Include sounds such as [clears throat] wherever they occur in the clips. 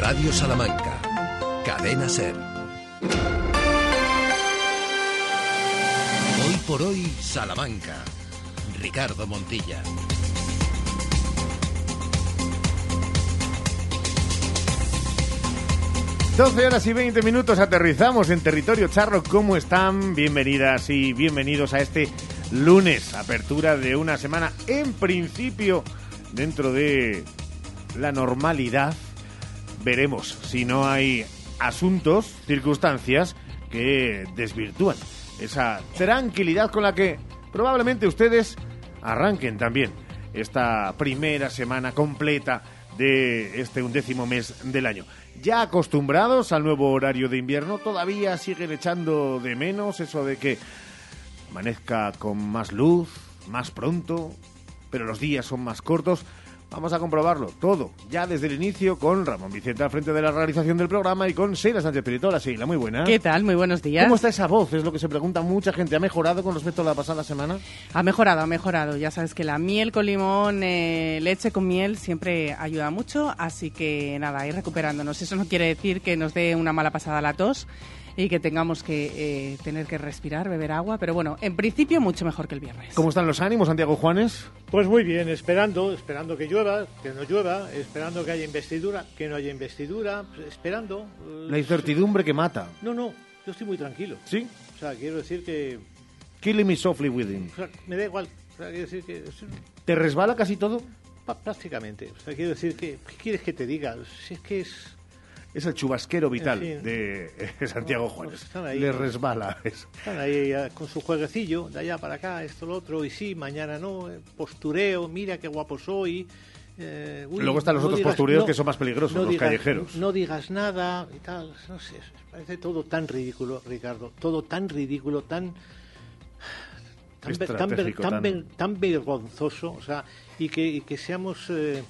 Radio Salamanca. Cadena Ser. Hoy por hoy, Salamanca. Ricardo Montilla. 12 horas y 20 minutos aterrizamos en territorio charro. ¿Cómo están? Bienvenidas y bienvenidos a este lunes, apertura de una semana en principio dentro de la normalidad. Veremos si no hay asuntos, circunstancias que desvirtúan esa tranquilidad con la que probablemente ustedes arranquen también esta primera semana completa de este undécimo mes del año. Ya acostumbrados al nuevo horario de invierno, todavía siguen echando de menos eso de que amanezca con más luz, más pronto, pero los días son más cortos. Vamos a comprobarlo todo, ya desde el inicio, con Ramón Vicente al frente de la realización del programa y con Sheila Sánchez Piritola. Sheila, muy buena. ¿Qué tal? Muy buenos días. ¿Cómo está esa voz? Es lo que se pregunta mucha gente. ¿Ha mejorado con respecto a la pasada semana? Ha mejorado, ha mejorado. Ya sabes que la miel con limón, eh, leche con miel siempre ayuda mucho, así que nada, ir recuperándonos. Eso no quiere decir que nos dé una mala pasada la tos y que tengamos que eh, tener que respirar, beber agua, pero bueno, en principio mucho mejor que el viernes. ¿Cómo están los ánimos, Santiago Juanes? Pues muy bien, esperando, esperando que llueva, que no llueva, esperando que haya investidura, que no haya investidura, esperando. eh, La incertidumbre que mata. No, no, yo estoy muy tranquilo. ¿Sí? O sea, quiero decir que Killing me softly within. o sea, me da igual. O sea, quiero decir que ¿Te resbala casi todo? prácticamente. O sea, quiero decir que ¿qué quieres que te diga? Si es que es Es el chubasquero vital En fin. de eh, Santiago Juárez. están ahí, Le resbala eso. Están ahí con su jueguecillo, de allá para acá, esto, lo otro, y sí, mañana no, eh, postureo, mira qué guapo soy. eh, uy, Luego están los no otros digas- postureos no- que son más peligrosos, no los digas- callejeros. No digas nada y tal, no sé, parece todo tan ridículo, Ricardo, todo tan ridículo, tan... Tan, ver- tan, ver- Estratégico, tan tan- ver- tan vergonzoso, o sea, y que, y que seamos eh,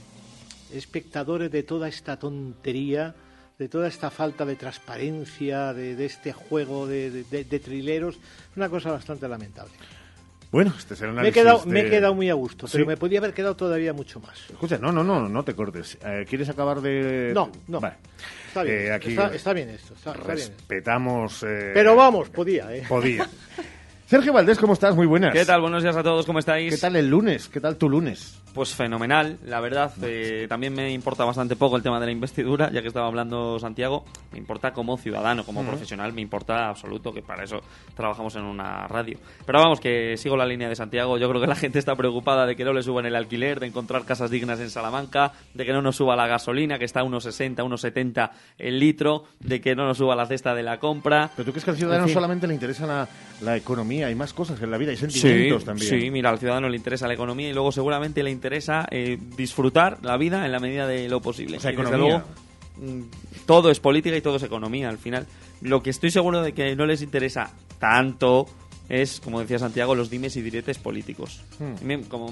espectadores de toda esta tontería, de toda esta falta de transparencia, de, de este juego de, de- de- trileros, es una cosa bastante lamentable. Bueno, este es el Me he, quedado, me he quedado muy a gusto, pero Sí. me podía haber quedado todavía mucho más. Escucha, no, no, no, no te cortes. Eh, ¿Quieres acabar de...? No, no. Vale. Está bien, Eh, aquí está, está bien esto, está, está bien. respetamos... eh, Pero vamos, podía, ¿eh? Podía. Sergio Valdés, ¿cómo estás? Muy buenas. ¿Qué tal? Buenos días a todos, ¿cómo estáis? ¿Qué tal el lunes? ¿Qué tal tu lunes? Pues fenomenal, la verdad. eh, también me importa bastante poco el tema de la investidura, ya que estaba hablando Santiago. Me importa como ciudadano, como profesional, me importa absoluto, que para eso trabajamos en una radio. Pero vamos, que sigo la línea de Santiago. Yo creo que la gente está preocupada de que no le suban el alquiler, de encontrar casas dignas en Salamanca, de que no nos suba la gasolina, que está a unos 60, unos 70 el litro, de que no nos suba la cesta de la compra. Pero tú crees que al ciudadano En fin. solamente le interesa la, la economía, hay más cosas en la vida, hay sentimientos también. Sí, mira, al ciudadano le interesa la economía y luego seguramente le interesa eh, disfrutar la vida en la medida de lo posible. O sea, Y desde luego, mm, todo es política y todo es economía al final. Lo que estoy seguro de que no les interesa tanto es, como decía Santiago, los dimes y diretes políticos. Hmm. Me, como,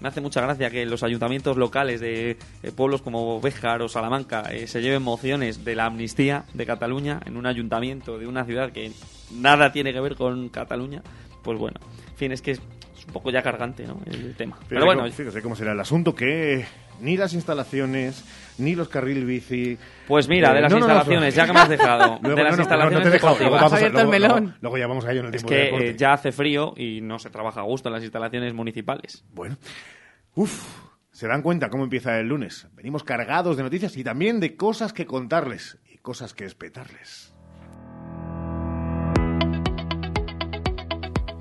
me hace mucha gracia que los ayuntamientos locales de eh, pueblos como Béjar o Salamanca eh, se lleven mociones de la amnistía de Cataluña en un ayuntamiento de una ciudad que nada tiene que ver con Cataluña. Pues bueno, en fin, es que es, un poco ya cargante ¿no? el tema. Fíjate Pero bueno, cómo- fíjese cómo será el asunto que ni las instalaciones, ni los carril bici... pues mira, Eh, de las no, no, no, instalaciones, no. ya que me has dejado, [laughs] Luego, de las no, no, instalaciones no te he dejado, luego vamos el luego- melón. Luego, luego ya vamos a ello en el Es tiempo de que deporte. eh, ya hace frío y no se trabaja a gusto en las instalaciones municipales. Bueno, uff, se dan cuenta cómo empieza el lunes. Venimos cargados de noticias y también de cosas que contarles y cosas que espetarles.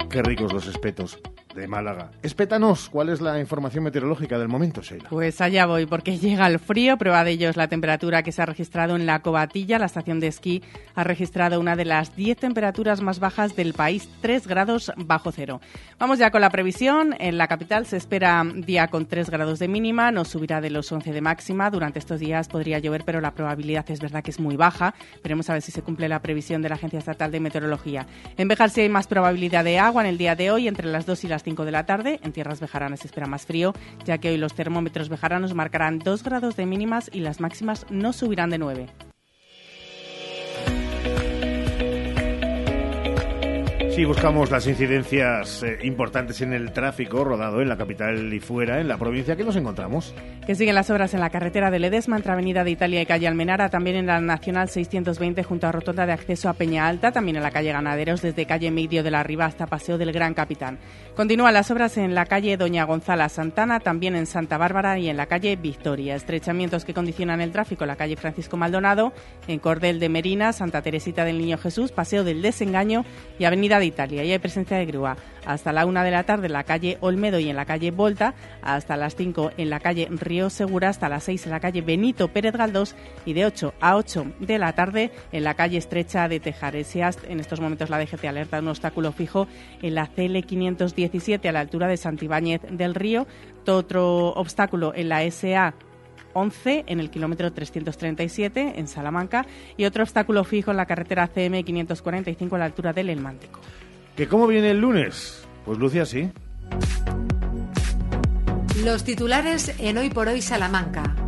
Qué ricos los espetos de Málaga. Espétanos, ¿cuál es la información meteorológica del momento, Sheila? Pues allá voy, porque [laughs] llega el frío. Prueba de ello es la temperatura que se ha registrado en la Cobatilla. La estación de esquí ha registrado una de las 10 temperaturas más bajas del país, 3 grados bajo cero. Vamos ya con la previsión. En la capital se espera día con 3 grados de mínima, no subirá de los 11 de máxima. Durante estos días podría llover, pero la probabilidad es verdad que es muy baja. Veremos a ver si se cumple la previsión de la Agencia Estatal de Meteorología. En Bejar sí hay más probabilidad de agua en el día de hoy, entre las 2 y las 5 de la tarde. En tierras bejaranas se espera más frío, ya que hoy los termómetros bejaranos marcarán 2 grados de mínimas y las máximas no subirán de 9. Sí, buscamos las incidencias eh, importantes en el tráfico rodado en la capital y fuera, en la provincia que nos encontramos. Que siguen las obras en la carretera de Ledesma, entre Avenida de Italia y calle Almenara, también en la Nacional 620 junto a Rotonda de Acceso a Peña Alta, también en la calle Ganaderos desde calle Medio de la Riva hasta Paseo del Gran Capitán. Continúan las obras en la calle Doña Gonzala Santana, también en Santa Bárbara y en la calle Victoria. Estrechamientos que condicionan el tráfico en la calle Francisco Maldonado, en Cordel de Merina, Santa Teresita del Niño Jesús, Paseo del Desengaño y Avenida de Italia. Y hay presencia de grúa hasta la una de la tarde en la calle Olmedo y en la calle Volta, hasta las 5 en la calle Río Segura, hasta las 6 en la calle Benito Pérez Galdós y de 8 a 8 de la tarde en la calle Estrecha de Tejares. Y en estos momentos la DGT alerta un obstáculo fijo en la CL510 17 a la altura de Santibáñez del Río. Otro obstáculo en la SA 11 en el kilómetro 337 en Salamanca y otro obstáculo fijo en la carretera CM 545 a la altura del El Mántico. ¿Que cómo viene el lunes? Pues Lucia sí. Los titulares en Hoy por Hoy Salamanca.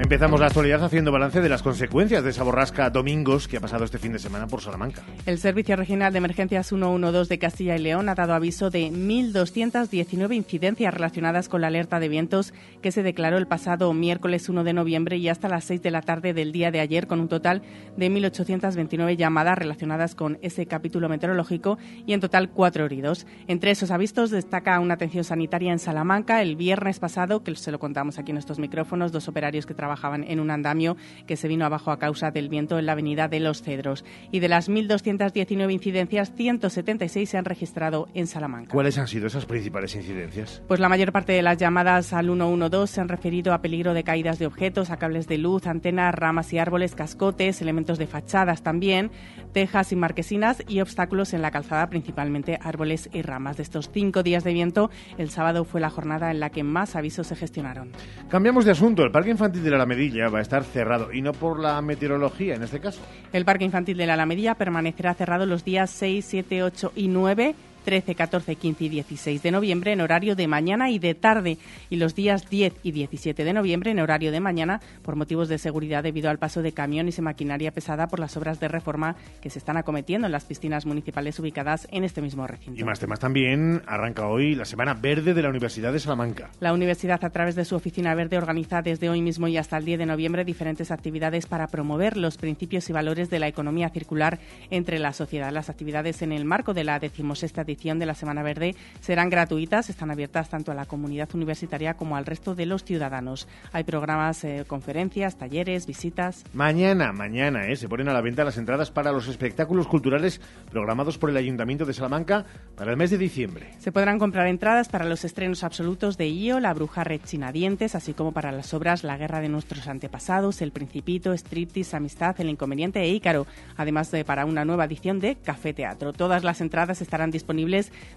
Empezamos la actualidad haciendo balance de las consecuencias de esa borrasca Domingos que ha pasado este fin de semana por Salamanca. El Servicio Regional de Emergencias 112 de Castilla y León ha dado aviso de 1.219 incidencias relacionadas con la alerta de vientos que se declaró el pasado miércoles 1 de noviembre y hasta las 6 de la tarde del día de ayer, con un total de 1.829 llamadas relacionadas con ese capítulo meteorológico y en total cuatro heridos. Entre esos avisos destaca una atención sanitaria en Salamanca el viernes pasado, que se lo contamos aquí en estos micrófonos, dos operarios que trabajan trabajaban en un andamio que se vino abajo a causa del viento en la avenida de Los Cedros. Y de las 1.219 incidencias, 176 se han registrado en Salamanca. ¿Cuáles han sido esas principales incidencias? Pues la mayor parte de las llamadas al 112 se han referido a peligro de caídas de objetos, a cables de luz, antenas, ramas y árboles, cascotes, elementos de fachadas también, tejas y marquesinas y obstáculos en la calzada, principalmente árboles y ramas. De estos cinco días de viento, el sábado fue la jornada en la que más avisos se gestionaron. Cambiamos de asunto. El Parque Infantil de la Alamedilla va a estar cerrado y no por la meteorología en este caso. El Parque Infantil de la Alamedilla permanecerá cerrado los días 6, 7, 8 y 9 13, 14, 15 y 16 de noviembre en horario de mañana y de tarde y los días 10 y 17 de noviembre en horario de mañana por motivos de seguridad debido al paso de camiones y maquinaria pesada por las obras de reforma que se están acometiendo en las piscinas municipales ubicadas en este mismo recinto. Y más temas también, arranca hoy la Semana Verde de la Universidad de Salamanca. La universidad a través de su oficina verde organiza desde hoy mismo y hasta el 10 de noviembre diferentes actividades para promover los principios y valores de la economía circular entre la sociedad. Las actividades en el marco de la decimosexta edición de la Semana Verde serán gratuitas, están abiertas tanto a la comunidad universitaria como al resto de los ciudadanos. Hay programas, eh, conferencias, talleres, visitas. Mañana, mañana, eh, se ponen a la venta las entradas para los espectáculos culturales programados por el Ayuntamiento de Salamanca para el mes de diciembre. Se podrán comprar entradas para los estrenos absolutos de IO, La Bruja Rechinadientes, así como para las obras La Guerra de nuestros antepasados, El Principito, Striptease, Amistad, El Inconveniente e Ícaro, además de para una nueva edición de Café Teatro. Todas las entradas estarán disponibles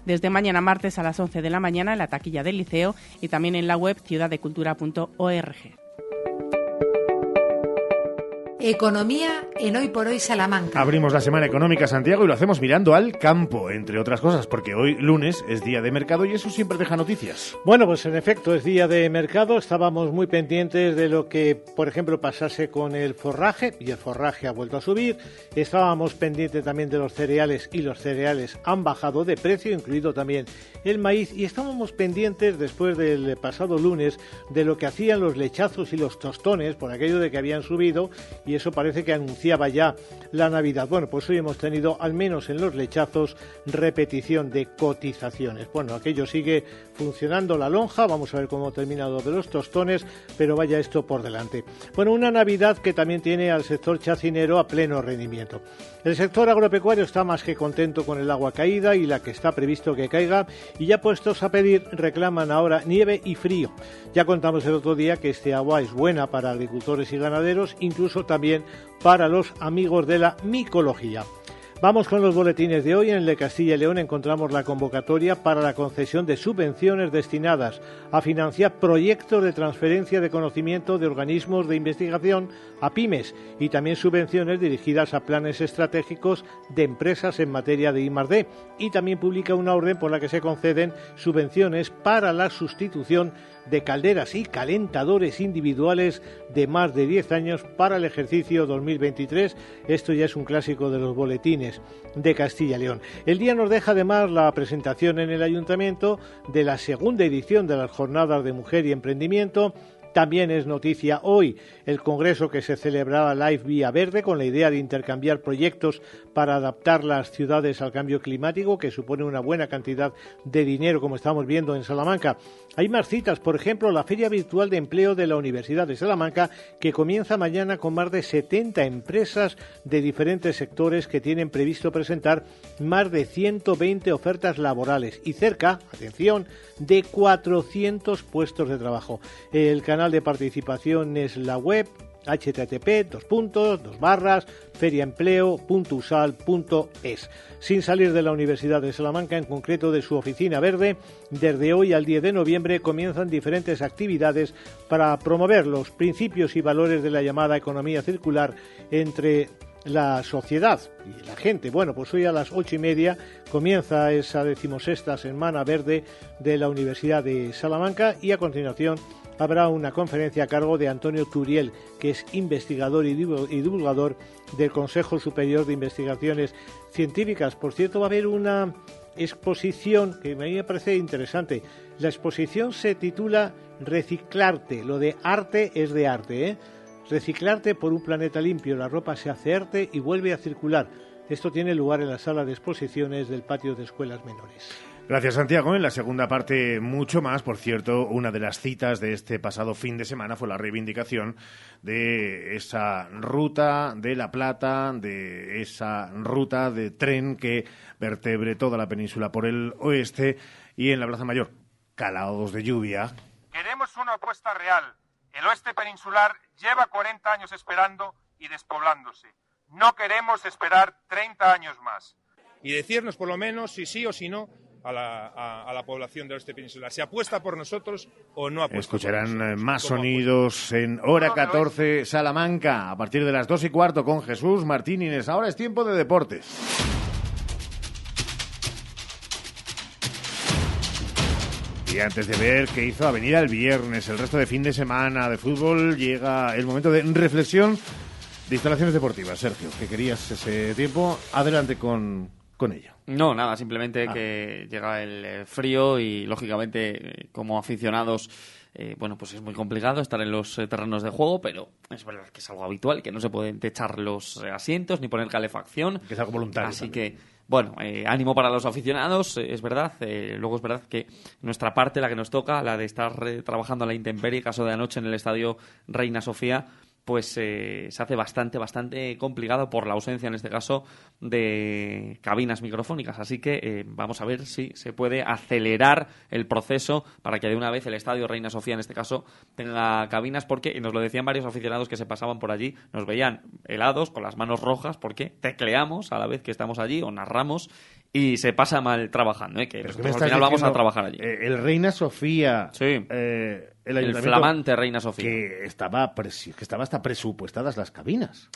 desde mañana martes a las 11 de la mañana en la taquilla del liceo y también en la web ciudaddecultura.org. Economía en Hoy por Hoy Salamanca. Abrimos la semana económica Santiago y lo hacemos mirando al campo, entre otras cosas, porque hoy lunes es día de mercado y eso siempre deja noticias. Bueno, pues en efecto es día de mercado. Estábamos muy pendientes de lo que, por ejemplo, pasase con el forraje y el forraje ha vuelto a subir. Estábamos pendientes también de los cereales y los cereales han bajado de precio, incluido también el maíz. Y estábamos pendientes después del pasado lunes de lo que hacían los lechazos y los tostones por aquello de que habían subido y eso parece que anunciaba ya la Navidad. Bueno, pues hoy hemos tenido, al menos en los lechazos, repetición de cotizaciones. Bueno, aquello sigue funcionando la lonja, vamos a ver cómo ha terminado de los tostones, pero vaya esto por delante. Bueno, una Navidad que también tiene al sector chacinero a pleno rendimiento. El sector agropecuario está más que contento con el agua caída y la que está previsto que caiga y ya puestos a pedir reclaman ahora nieve y frío. Ya contamos el otro día que este agua es buena para agricultores y ganaderos, incluso también para los amigos de la micología. Vamos con los boletines de hoy. En el de Castilla y León encontramos la convocatoria para la concesión de subvenciones destinadas a financiar proyectos de transferencia de conocimiento de organismos de investigación a pymes y también subvenciones dirigidas a planes estratégicos de empresas en materia de I+D. Y también publica una orden por la que se conceden subvenciones para la sustitución de calderas y calentadores individuales de más de 10 años para el ejercicio 2023. Esto ya es un clásico de los boletines de Castilla y León. El día nos deja además la presentación en el ayuntamiento de la segunda edición de las Jornadas de Mujer y Emprendimiento también es noticia hoy el congreso que se celebraba Live Vía Verde con la idea de intercambiar proyectos para adaptar las ciudades al cambio climático, que supone una buena cantidad de dinero, como estamos viendo en Salamanca. Hay más citas, por ejemplo, la Feria Virtual de Empleo de la Universidad de Salamanca, que comienza mañana con más de 70 empresas de diferentes sectores que tienen previsto presentar más de 120 ofertas laborales y cerca, atención, de 400 puestos de trabajo. El canal de participación es la web http dos puntos dos barras feriaempleo.usal.es. Sin salir de la Universidad de Salamanca, en concreto de su oficina verde, desde hoy al 10 de noviembre comienzan diferentes actividades para promover los principios y valores de la llamada economía circular entre la sociedad y la gente. Bueno, pues hoy a las ocho y media comienza esa decimosexta Semana Verde de la Universidad de Salamanca y a continuación habrá una conferencia a cargo de Antonio Turiel, que es investigador y divulgador del Consejo Superior de Investigaciones Científicas. Por cierto, va a haber una exposición que a mí me parece interesante. La exposición se titula Reciclarte. Lo de arte es de arte, ¿eh? Reciclarte por un planeta limpio. La ropa se hace arte y vuelve a circular. Esto tiene lugar en la sala de exposiciones del patio de escuelas menores. Gracias, Santiago. En la segunda parte, mucho más. Por cierto, una de las citas de este pasado fin de semana fue la reivindicación de esa ruta de La Plata, de esa ruta de tren que vertebre toda la península por el oeste y en la Plaza Mayor. Calados de lluvia. Queremos una apuesta real. El oeste peninsular lleva 40 años esperando y despoblándose. No queremos esperar 30 años más. Y decirnos por lo menos si sí o si no a la, a, la población del oeste peninsular. ¿Se apuesta por nosotros o no apuesta Escucharán eh, más sonidos en hora 14 Salamanca a partir de las 2 y cuarto con Jesús Martínez. Ahora es tiempo de deportes. Y antes de ver qué hizo Avenida el viernes, el resto de fin de semana de fútbol, llega el momento de reflexión de instalaciones deportivas. Sergio, que querías ese tiempo, adelante con, con ello. No, nada, simplemente ah. que llega el eh, frío y lógicamente como aficionados eh, bueno, pues es muy complicado estar en los eh, terrenos de juego, pero es verdad que es algo habitual, que no se pueden techar los asientos ni poner calefacción. Que es algo voluntario. Así que, bueno, ánimo para los aficionados, es verdad. luego es verdad que nuestra parte, la que nos toca, la de estar trabajando a la intemperie, caso de anoche en el estadio Reina Sofía, pues eh, se hace bastante, bastante complicado por la ausencia, en este caso, de cabinas microfónicas. Así que eh, vamos a ver si se puede acelerar el proceso para que de una vez el Estadio Reina Sofía, en este caso, tenga cabinas, porque nos lo decían varios aficionados que se pasaban por allí, nos veían helados, con las manos rojas, porque tecleamos a la vez que estamos allí o narramos y se pasa mal trabajando, ¿eh? que al final vamos a trabajar allí. El Reina Sofía, sí. El, flamante Reina Sofía. Que estaba, que estaba hasta presupuestadas las cabinas.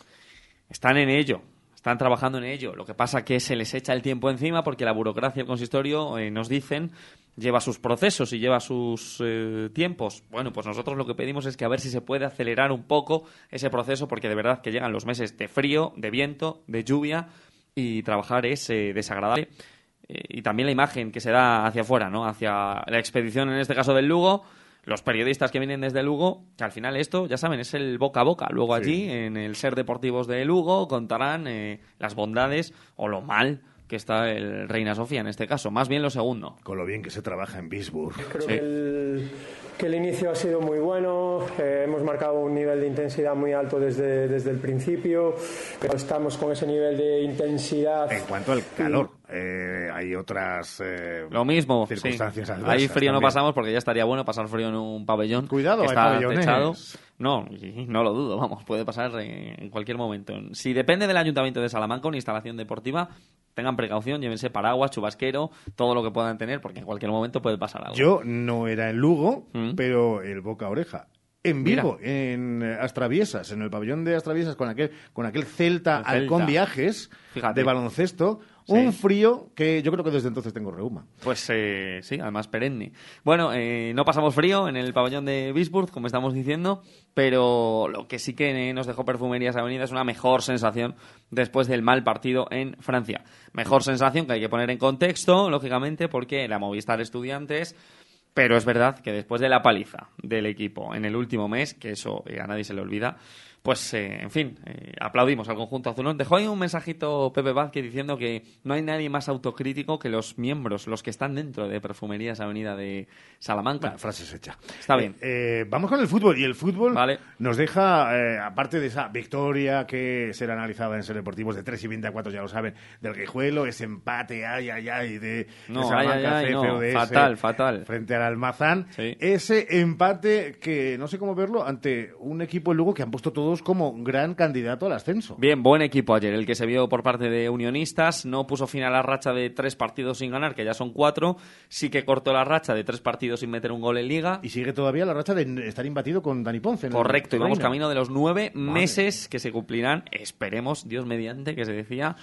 Están en ello, están trabajando en ello. Lo que pasa que se les echa el tiempo encima porque la burocracia del consistorio, eh, nos dicen, lleva sus procesos y lleva sus eh, tiempos. Bueno, pues nosotros lo que pedimos es que a ver si se puede acelerar un poco ese proceso porque de verdad que llegan los meses de frío, de viento, de lluvia y trabajar es eh, desagradable. y también la imagen que se da hacia afuera, ¿no? Hacia la expedición, en este caso del Lugo, los periodistas que vienen desde Lugo, que al final esto, ya saben, es el boca a boca. Luego allí, en el Ser Deportivos de Lugo, contarán eh, las bondades o lo mal que está el Reina Sofía en este caso, más bien lo segundo. Con lo bien que se trabaja en Bisburg. Creo que, el, que, el, inicio ha sido muy bueno, eh, hemos marcado un nivel de intensidad muy alto desde, desde el principio, pero estamos con ese nivel de intensidad. En cuanto al calor. Eh, hay otras eh, lo mismo circunstancias ahí frío no pasamos porque ya estaría bueno pasar frío en un pabellón cuidado que está techado no no lo dudo vamos puede pasar en cualquier momento si depende del ayuntamiento de Salamanca una instalación deportiva tengan precaución, llévense paraguas, chubasquero, todo lo que puedan tener, porque en cualquier momento puede pasar algo. Yo no era en Lugo, mm. pero el boca oreja. En vivo, en Astraviesas, en el pabellón de Astraviesas, con aquel, con aquel Celta, Halcón Viajes de baloncesto. Un frío que yo creo que desde entonces tengo reuma. Pues eh, sí, además perenne. Bueno, eh, no pasamos frío en el pabellón de Bisburg, como estamos diciendo, pero lo que sí que nos dejó Perfumerías Avenida es una mejor sensación después del mal partido en Francia. Mejor sensación que hay que poner en contexto, lógicamente, porque la Movistar Estudiantes pero es verdad que después de la paliza del equipo en el último mes, que eso eh, a nadie se le olvida, pues, eh, en fin, eh, aplaudimos al conjunto azulón. Dejó ahí un mensajito Pepe Vázquez diciendo que no hay nadie más autocrítico que los miembros, los que están dentro de Perfumerías Avenida de Salamanca. Bueno, frases hecha. Está bien. vamos con el fútbol. Y el fútbol nos deja, aparte de esa victoria que será analizada en Ser Deportivos de 3 y 20 a 4, ya lo saben, del Guijuelo, ese empate, ay, ay, ay, de, no, Salamanca, ay, ay, fatal, fatal. Frente al Almazán. Ese empate que no sé cómo verlo ante un equipo en Lugo que han puesto todos como gran candidato al ascenso. Bien, buen equipo ayer, el que se vio por parte de Unionistas. No puso fin a la racha de tres partidos sin ganar, que ya son cuatro. Sí que cortó la racha de tres partidos sin meter un gol en Liga. Y sigue todavía la racha de estar imbatido con Dani Ponce. Correcto, y vamos camino de los nueve meses que se cumplirán, esperemos, Dios mediante, que se decía,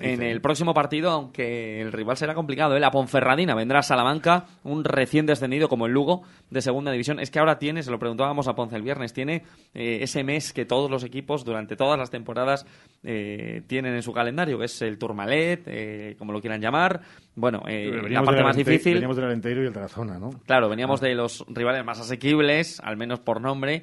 en el próximo partido, aunque el rival será complicado. ¿eh? La Ponferradina vendrá a Salamanca, un recién descendido como el Lugo de segunda división. Es que ahora tiene, se lo preguntábamos a Ponce el viernes, tiene eh, ese mes que todos los equipos durante todas las temporadas eh, tienen en su calendario, que es el Tourmalet, eh, como lo quieran llamar. Bueno, eh, la parte más difícil. Veníamos del Alenteiro y el Tarazona, ¿no? Claro, veníamos ah. de los rivales más asequibles, al menos por nombre.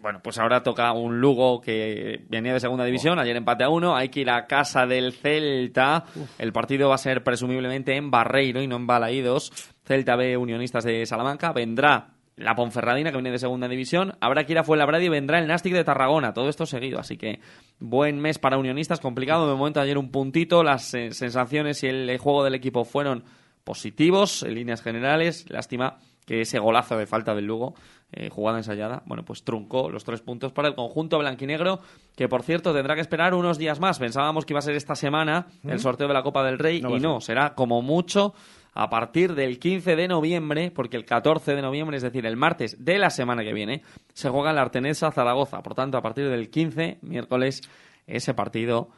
bueno, pues ahora toca un Lugo que venía de segunda división, ayer empate a uno, hay que ir a casa del Celta, el partido va a ser presumiblemente en Barreiro y no en Balaídos, Celta B Unionistas de Salamanca, vendrá la Ponferradina, que viene de segunda división. Habrá que ir a Fuenlabrada y vendrá el Nastic de Tarragona. Todo esto seguido. Así que buen mes para unionistas, complicado. De momento, ayer un puntito. Las eh, sensaciones y el, juego del equipo fueron positivos en líneas generales. Lástima que ese golazo de falta del Lugo, eh, jugada ensayada, bueno, pues truncó los tres puntos para el conjunto blanquinegro, que por cierto tendrá que esperar unos días más. Pensábamos que iba a ser esta semana el sorteo de la Copa del Rey y no, será como mucho a partir del 15 de noviembre, porque el 14 de noviembre, es decir, el martes de la semana que viene, se juega la Artenesa Zaragoza. Por tanto, a partir del 15, miércoles, ese partido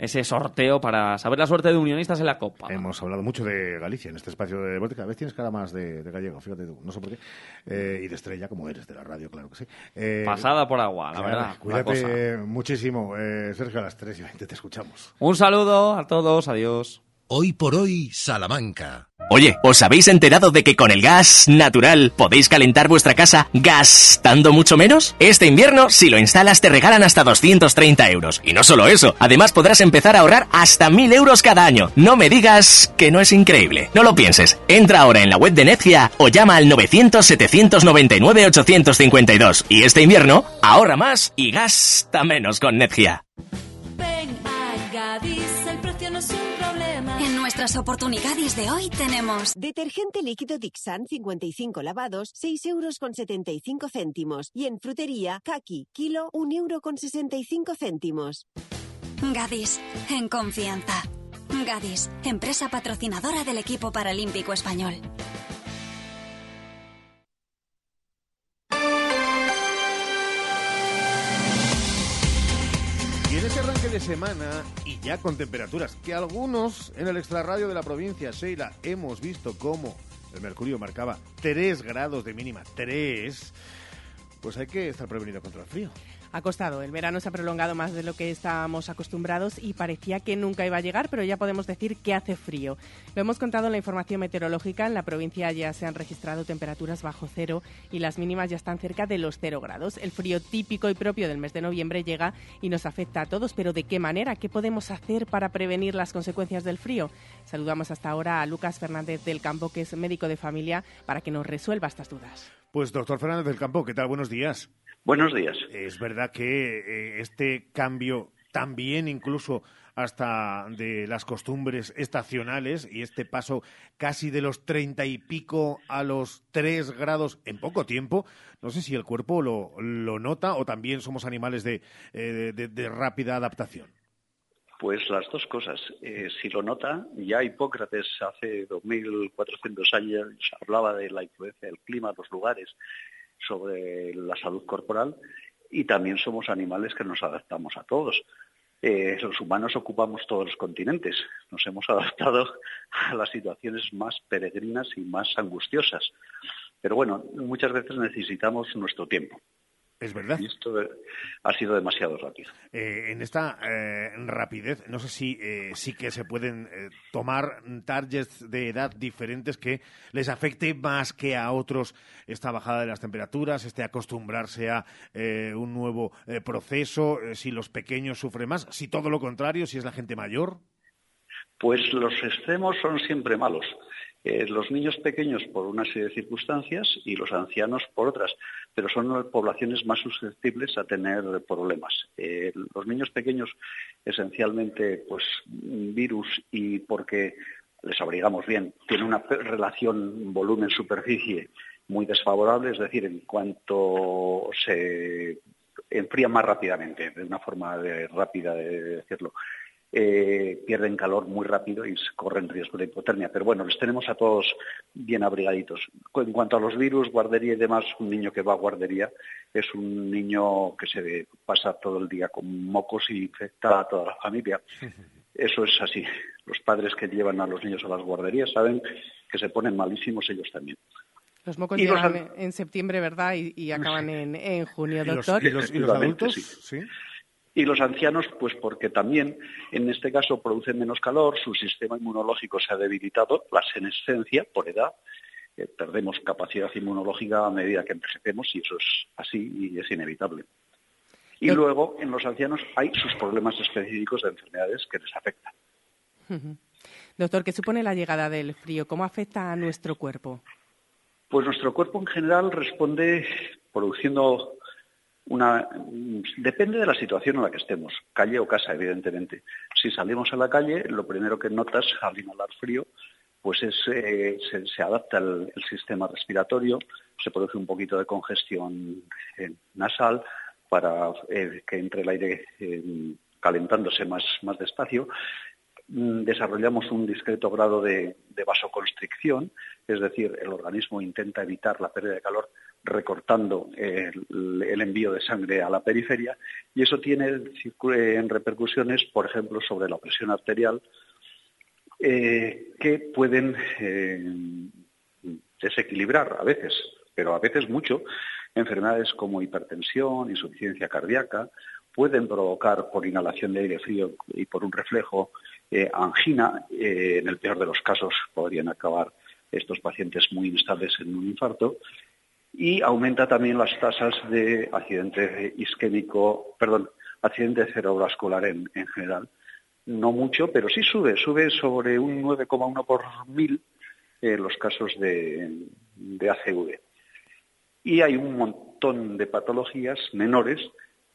ese sorteo para saber la suerte de unionistas en la Copa. Hemos hablado mucho de Galicia en este espacio de deporte. Cada vez tienes cara más de, gallego, fíjate tú, no sé por qué. Eh, y de estrella, como eres de la radio, claro que sí. Eh, Pasada por agua, la verdad. Cuídate muchísimo. Eh, Sergio, a las 3 y 20 te escuchamos. Un saludo a todos, adiós. Hoy por hoy, Salamanca. Oye, ¿os habéis enterado de que con el gas natural podéis calentar vuestra casa gastando mucho menos? Este invierno, si lo instalas, te regalan hasta 230 euros. Y no solo eso, además podrás empezar a ahorrar hasta 1000 euros cada año. No me digas que no es increíble. No lo pienses. Entra ahora en la web de Netgia o llama al 900-799-852. Y este invierno, ahorra más y gasta menos con Netgia. Ven nuestras oportunidades de hoy tenemos detergente líquido Dixan 55 lavados 6 euros con 75 céntimos y en frutería Kaki kilo 1 euro con 65 céntimos. Gadis, en confianza. Gadis, empresa patrocinadora del equipo paralímpico español. Arranque de semana y ya con temperaturas que algunos en el extrarradio de la provincia Sheila hemos visto cómo el mercurio marcaba 3 grados de mínima, 3, pues hay que estar prevenido contra el frío ha costado. El verano se ha prolongado más de lo que estábamos acostumbrados y parecía que nunca iba a llegar, pero ya podemos decir que hace frío. Lo hemos contado en la información meteorológica. En la provincia ya se han registrado temperaturas bajo cero y las mínimas ya están cerca de los cero grados. El frío típico y propio del mes de noviembre llega y nos afecta a todos, pero ¿de qué manera? ¿Qué podemos hacer para prevenir las consecuencias del frío? Saludamos hasta ahora a Lucas Fernández del Campo, que es médico de familia, para que nos resuelva estas dudas. Pues doctor Fernández del Campo, ¿qué tal? Buenos días. Buenos días. Es verdad que eh, este cambio también incluso hasta de las costumbres estacionales y este paso casi de los treinta y pico a los tres grados en poco tiempo, no sé si el cuerpo lo, lo nota o también somos animales de, eh, de, rápida adaptación. Pues las dos cosas. Eh, si lo nota, ya Hipócrates hace 2.400 años hablaba de la influencia del clima, los lugares, sobre la salud corporal y también somos animales que nos adaptamos a todos. eh, los humanos ocupamos todos los continentes. Nos hemos [laughs] adaptado a las situaciones más peregrinas y más angustiosas. Pero bueno, muchas veces necesitamos nuestro tiempo. Es verdad. Y esto ha sido demasiado rápido. Eh, en esta eh, rapidez, no sé si sí que se pueden tomar targets de edad diferentes que les afecte más que a otros esta bajada de las temperaturas, este acostumbrarse a un nuevo proceso, si los pequeños sufren más, si todo lo contrario, si es la gente mayor. Pues los extremos son siempre malos. Eh, los niños pequeños por una serie de circunstancias y los ancianos por otras, pero son poblaciones más susceptibles a tener problemas. Eh, los niños pequeños, esencialmente, pues virus y porque les abrigamos bien, tienen una relación volumen-superficie muy desfavorable, es decir, en cuanto se enfría más rápidamente, de una forma rápida de decirlo, eh, pierden calor muy rápido y corren riesgo de hipotermia. Pero bueno, les tenemos a todos bien abrigaditos. En cuanto a los virus, guardería y demás, un niño que va a guardería es un niño que se pasa todo el día con mocos y infecta a toda la familia. [laughs] Eso es así. Los padres que llevan a los niños a las guarderías saben que se ponen malísimos ellos también. Los mocos llegan en septiembre, ¿verdad? Y, acaban en, junio, doctor. ¿Y los, adultos? ¿Sí? Y los ancianos, pues porque también en este caso producen menos calor, su sistema inmunológico se ha debilitado, la senescencia por edad, eh, perdemos capacidad inmunológica a medida que envejecemos y eso es así y es inevitable. Y luego en los ancianos hay sus problemas específicos de enfermedades que les afectan. Doctor, ¿qué supone la llegada del frío? ¿Cómo afecta a nuestro cuerpo? Pues nuestro cuerpo en general responde produciendo una, depende de la situación en la que estemos, calle o casa, evidentemente. Si salimos a la calle, lo primero que notas al inhalar frío, pues es, eh, se, adapta el, sistema respiratorio, se produce un poquito de congestión eh, nasal para eh, que entre el aire calentándose más, más despacio mm, desarrollamos un discreto grado de, vasoconstricción, es decir, el organismo intenta evitar la pérdida de calor recortando el, envío de sangre a la periferia y eso tiene en repercusiones, por ejemplo, sobre la presión arterial eh, que pueden eh, desequilibrar a veces, pero a veces mucho, enfermedades como hipertensión, insuficiencia cardíaca, pueden provocar por inhalación de aire frío y por un reflejo eh, angina, en el peor de los casos podrían acabar estos pacientes muy instables en un infarto y aumenta también las tasas de accidente isquémico, perdón, accidente cerebrovascular en, general. No mucho, pero sí sube, sube sobre un 9,1 por mil en los casos de, de ACV. Y hay un montón de patologías menores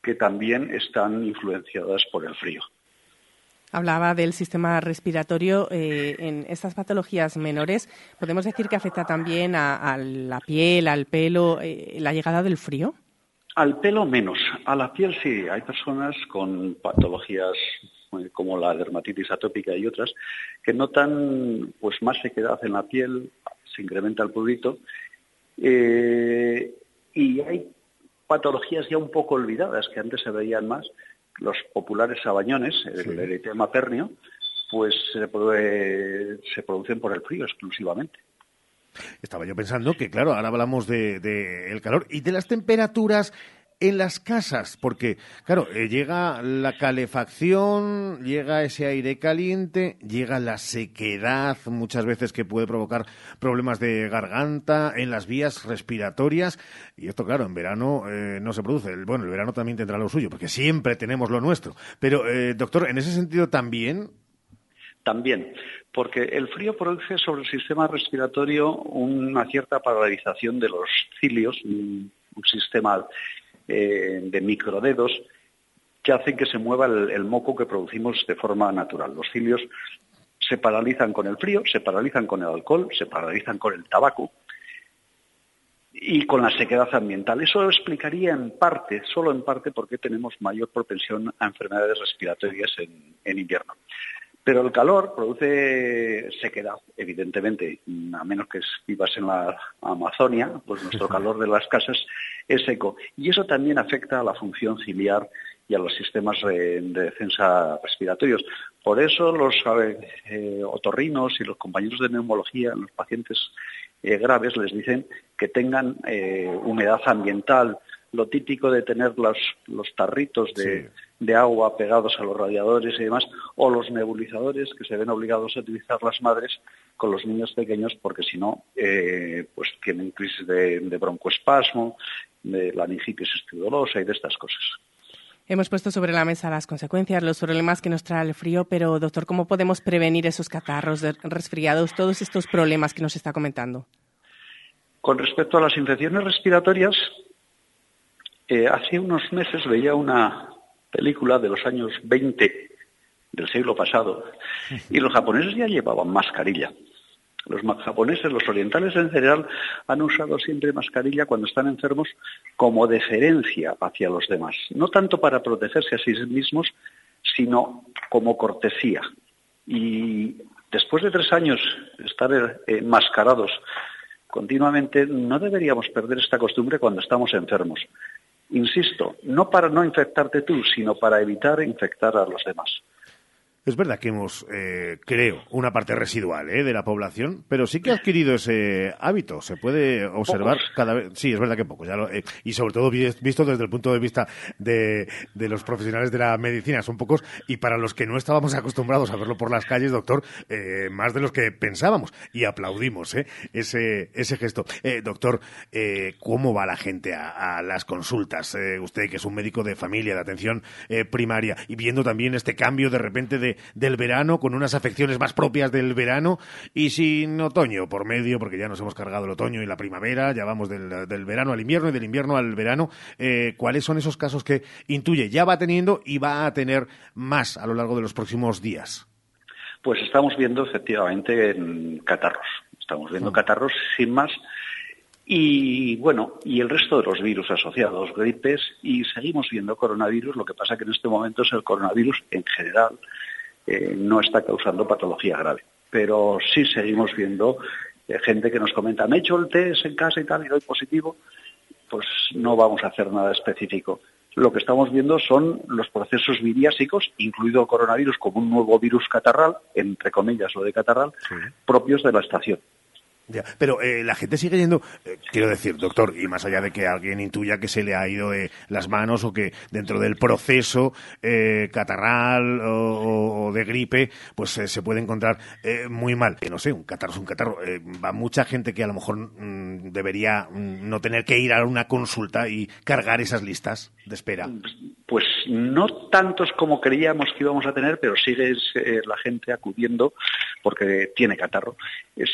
que también están influenciadas por el frío. Hablaba del sistema respiratorio. Eh, en estas patologías menores, ¿podemos decir que afecta también a, la piel, al pelo, eh, la llegada del frío? Al pelo menos. A la piel sí. Hay personas con patologías eh, como la dermatitis atópica y otras que notan pues más sequedad en la piel, se incrementa el prurito y hay patologías ya un poco olvidadas que antes se veían más los populares sabañones, el eritema pernio, pues se, producen por el frío exclusivamente. Estaba yo pensando que, claro, ahora hablamos del de, el calor y de las temperaturas en las casas, porque, claro, eh, llega la calefacción, llega ese aire caliente, llega la sequedad, muchas veces que puede provocar problemas de garganta en las vías respiratorias, y esto, claro, en verano eh, no se produce. Bueno, el verano también tendrá lo suyo, porque siempre tenemos lo nuestro. Pero, eh, doctor, en ese sentido también. También, porque el frío produce sobre el sistema respiratorio una cierta paralización de los cilios, un sistema eh, de microdedos que hacen que se mueva el, moco que producimos de forma natural. Los cilios se paralizan con el frío, se paralizan con el alcohol, se paralizan con el tabaco y con la sequedad ambiental. Eso explicaría en parte, solo en parte, por qué tenemos mayor propensión a enfermedades respiratorias en invierno. Pero el calor produce sequedad, evidentemente, a menos que vivas en la Amazonia, pues nuestro calor de las casas es seco. Y eso también afecta a la función ciliar y a los sistemas de, defensa respiratorios. Por eso los eh, otorrinos y los compañeros de neumología en los pacientes eh, graves les dicen que tengan eh, humedad ambiental, lo típico de tener los, los tarritos de, de, agua pegados a los radiadores y demás, o los nebulizadores que se ven obligados a utilizar las madres con los niños pequeños porque si no, pues tienen crisis de, de broncoespasmo, de laringitis estudiolosa y de estas cosas. Hemos puesto sobre la mesa las consecuencias, los problemas que nos trae el frío, pero doctor, ¿cómo podemos prevenir esos catarros, resfriados, todos estos problemas que nos está comentando? Con respecto a las infecciones respiratorias, eh, hace unos meses veía una película de los años 20 del siglo pasado y los japoneses ya llevaban mascarilla. Los japoneses, los orientales en general, han usado siempre mascarilla cuando están enfermos como deferencia hacia los demás. No tanto para protegerse a sí mismos, sino como cortesía. Y después de tres años estar eh, enmascarados continuamente, no deberíamos perder esta costumbre cuando estamos enfermos. Insisto, no para no infectarte tú, sino para evitar infectar a los demás. Es verdad que hemos, eh, creo, una parte residual eh, de la población, pero sí que ha adquirido ese hábito. Se puede observar cada vez. Sí, es verdad que poco. Ya eh, y sobre todo visto desde el punto de vista de, de, los profesionales de la medicina, son pocos. Y para los que no estábamos [laughs] acostumbrados a verlo por las calles, doctor, eh, más de los que pensábamos. Y aplaudimos eh, ese, ese gesto. Eh, doctor, eh, ¿cómo va la gente a, a las consultas? usted, que es un médico de familia, de atención primaria, y viendo también este cambio de repente de del verano, con unas afecciones más propias del verano y sin otoño por medio, porque ya nos hemos cargado el otoño y la primavera, ya vamos del, del verano al invierno y del invierno al verano. Eh, ¿Cuáles son esos casos que intuye ya va teniendo y va a tener más a lo largo de los próximos días? Pues estamos viendo efectivamente en catarros. Estamos viendo mm. catarros sin más y bueno, y el resto de los virus asociados, gripes, y seguimos viendo coronavirus, lo que pasa que en este momento es el coronavirus en general, eh, no está causando patología grave. Pero sí seguimos viendo eh, gente que nos comenta, me he hecho el test en casa y tal y doy positivo, pues no vamos a hacer nada específico. Lo que estamos viendo son los procesos viriásicos, incluido el coronavirus como un nuevo virus catarral, entre comillas lo de catarral, propios de la estación. Pero eh, la gente sigue yendo, eh, quiero decir, doctor, y más allá de que alguien intuya que se le ha ido eh, las manos o que dentro del proceso catarral o, de gripe, pues se puede encontrar muy mal. no sé, un catarro es un catarro. va mucha gente que a lo mejor mm, debería mm, no tener que ir a una consulta y cargar esas listas de espera. Pues no tantos como creíamos que íbamos a tener, pero sigue la gente acudiendo porque tiene catarro,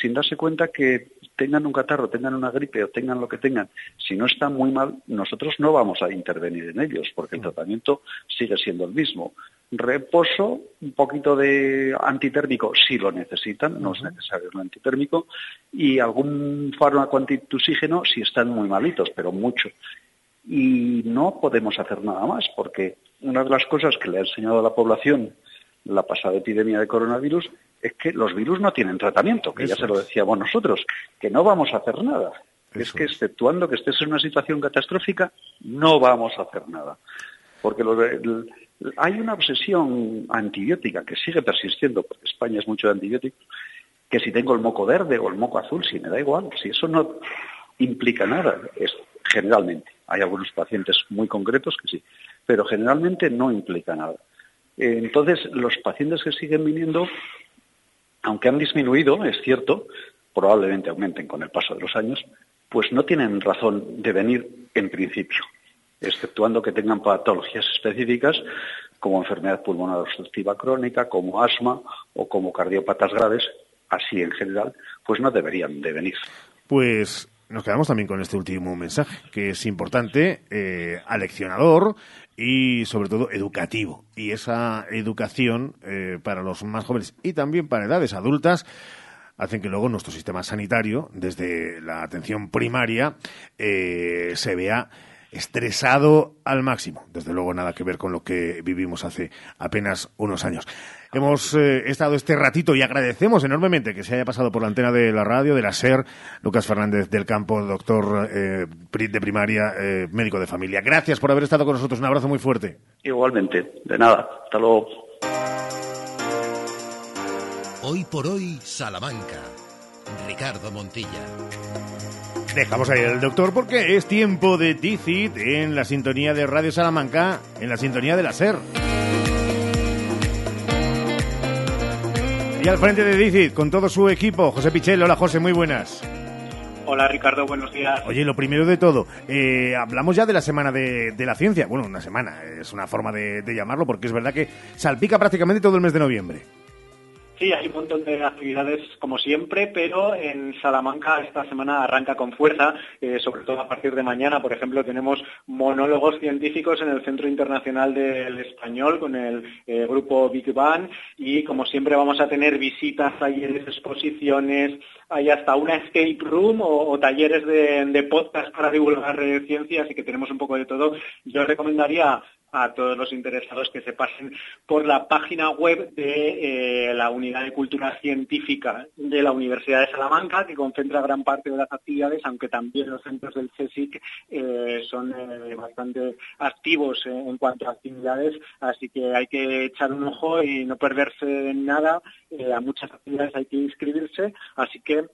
sin darse cuenta que que tengan un catarro, tengan una gripe o tengan lo que tengan, si no están muy mal, nosotros no vamos a intervenir en ellos, porque el tratamiento sigue siendo el mismo. Reposo, un poquito de antitérmico si lo necesitan, no es necesario un antitérmico, y algún fármaco antitusígeno si están muy malitos, pero mucho. Y no podemos hacer nada más, porque una de las cosas que le ha enseñado a la población la pasada epidemia de coronavirus es que los virus no tienen tratamiento, que ya se lo decíamos nosotros, que no vamos a hacer nada. es que exceptuando que estés en una situación catastrófica, no vamos a hacer nada. Porque hay una obsesión antibiótica que sigue persistiendo, porque España es mucho de antibióticos, que si tengo el moco verde o el moco azul, si me da igual, si eso no implica nada, es, generalmente. Hay algunos pacientes muy concretos que sí, pero generalmente no implica nada. Entonces, los pacientes que siguen viniendo aunque han disminuido, es cierto, probablemente aumenten con el paso de los años, pues no tienen razón de venir en principio, exceptuando que tengan patologías específicas como enfermedad pulmonar obstructiva crónica, como asma o como cardiópatas graves, así en general, pues no deberían de venir. Pues nos quedamos también con este último mensaje, que es importante, eh, aleccionador y sobre todo educativo. Y esa educación eh, para los más jóvenes y también para edades adultas hacen que luego nuestro sistema sanitario, desde la atención primaria, eh, se vea estresado al máximo. Desde luego nada que ver con lo que vivimos hace apenas unos años. Hemos eh, estado este ratito y agradecemos enormemente que se haya pasado por la antena de la radio, de la SER, Lucas Fernández del Campo, doctor eh, de primaria, eh, médico de familia. Gracias por haber estado con nosotros. Un abrazo muy fuerte. Igualmente, de nada. Hasta luego. Hoy por hoy, Salamanca. Ricardo Montilla. Dejamos ahí al doctor porque es tiempo de Dicit en la sintonía de Radio Salamanca, en la sintonía de la SER. Y al frente de Dicit, con todo su equipo, José Pichel. Hola José, muy buenas. Hola Ricardo, buenos días. Oye, lo primero de todo, eh, hablamos ya de la Semana de, de, la Ciencia. Bueno, una semana, es una forma de, de llamarlo porque es verdad que salpica prácticamente todo el mes de noviembre. Sí, hay un montón de actividades como siempre, pero en Salamanca esta semana arranca con fuerza, eh, sobre todo a partir de mañana. Por ejemplo, tenemos monólogos científicos en el Centro Internacional del Español con el eh, grupo Big Bang y como siempre vamos a tener visitas, talleres, exposiciones, hay hasta una escape room o, talleres de, de, podcast para divulgar eh, ciencia, así que tenemos un poco de todo. Yo recomendaría a todos los interesados que se pasen por la página web de eh, la Unidad de Cultura Científica de la Universidad de Salamanca, que concentra gran parte de las actividades, aunque también los centros del CSIC eh, son eh, bastante activos en cuanto a actividades, así que hay que echar un ojo y no perderse en nada. a muchas actividades hay que inscribirse, así que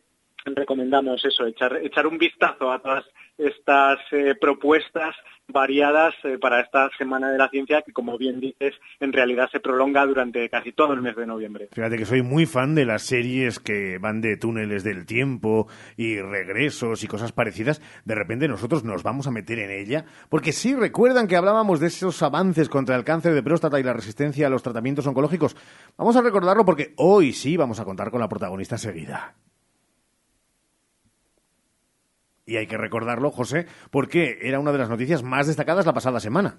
recomendamos eso, echar, echar un vistazo a todas estas eh, propuestas variadas eh, para esta Semana de la Ciencia que, como bien dices, en realidad se prolonga durante casi todo el mes de noviembre. Fíjate que soy muy fan de las series que van de túneles del tiempo y regresos y cosas parecidas. De repente nosotros nos vamos a meter en ella, porque sí recuerdan que hablábamos de esos avances contra el cáncer de próstata y la resistencia a los tratamientos oncológicos. Vamos a recordarlo porque hoy sí vamos a contar con la protagonista seguida. Y hay que recordarlo, José, porque era una de las noticias más destacadas la pasada semana.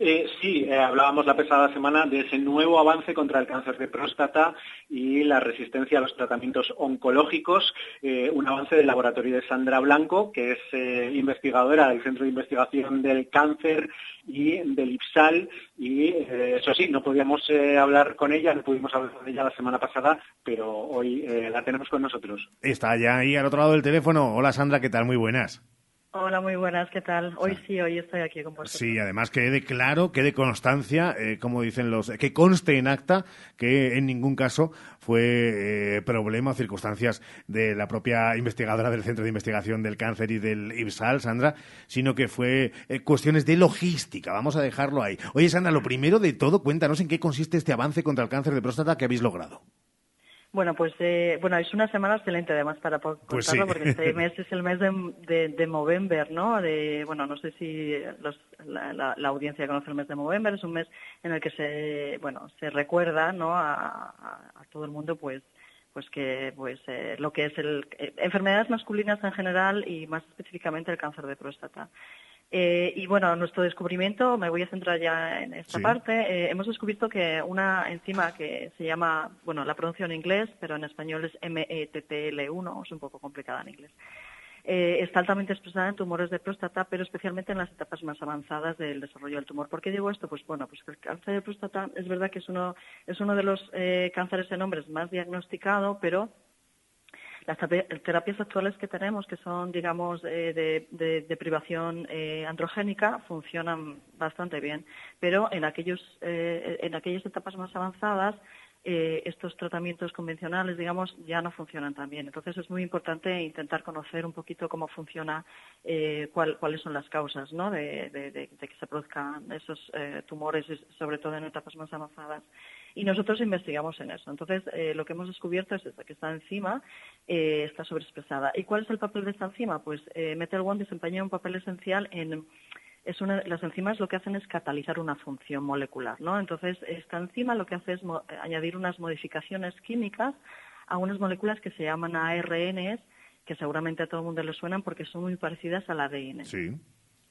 Eh, sí, eh, hablábamos la pasada semana de ese nuevo avance contra el cáncer de próstata y la resistencia a los tratamientos oncológicos, eh, un avance del laboratorio de Sandra Blanco, que es eh, investigadora del Centro de Investigación del Cáncer y del IPSAL, y eso sí, no podíamos hablar con ella, no pudimos hablar con ella la semana pasada, pero hoy la tenemos con nosotros. Está ya ahí al otro lado del teléfono. Hola Sandra, ¿qué tal? Muy buenas. Hola, muy buenas, ¿qué tal? Hoy sí, hoy estoy aquí con vosotros. Sí, además que quede claro, quede constancia, eh, como dicen los, que conste en acta que en ningún caso fue eh, problema o circunstancias de la propia investigadora del Centro de Investigación del Cáncer y del IBSAL, Sandra, sino que fue eh, cuestiones de logística. Vamos a dejarlo ahí. Oye, Sandra, lo primero de todo, cuéntanos en qué consiste este avance contra el cáncer de próstata que habéis logrado. Bueno, pues eh, bueno, es una semana excelente además para contarlo pues sí. porque este [laughs] mes es el mes de, de, de Movember, ¿no? De, bueno, no sé si los, la, la, la, audiencia conoce el mes de Movember, es un mes en el que se, bueno, se recuerda, ¿no? A, a, a todo el mundo, pues, pues que, pues, eh, lo que es el eh, enfermedades masculinas en general y más específicamente el cáncer de próstata. Eh, y bueno, nuestro descubrimiento, me voy a centrar ya en esta sí. parte, hemos descubierto que una enzima que se llama, bueno, la pronuncio en inglés, pero en español es METTL1, es un poco complicada en inglés. Eh, está altamente expresada en tumores de próstata, pero especialmente en las etapas más avanzadas del desarrollo del tumor. ¿Por qué digo esto? Pues bueno, pues el cáncer de próstata es verdad que es uno, es uno de los eh, cánceres en hombres más diagnosticado, pero las terapias actuales que tenemos, que son, digamos, eh, de, de, privación androgénica, funcionan bastante bien, pero en, aquellos, en aquellas etapas más avanzadas, eh, estos tratamientos convencionales, digamos, ya no funcionan tan bien. Entonces es muy importante intentar conocer un poquito cómo funciona, eh, cuál, cuáles son las causas ¿no? de, que se produzcan esos eh, tumores, sobre todo en etapas más avanzadas y nosotros investigamos en eso. Entonces, eh, lo que hemos descubierto es que esta enzima está sobreexpresada. ¿Y cuál es el papel de esta enzima? Pues eh, Metal-1 desempeña un papel esencial en... Es una, las enzimas lo que hacen es catalizar una función molecular, ¿no? Entonces, esta enzima lo que hace es mo añadir unas modificaciones químicas a unas moléculas que se llaman ARNs, que seguramente a todo el mundo le suenan porque son muy parecidas al ADN. Sí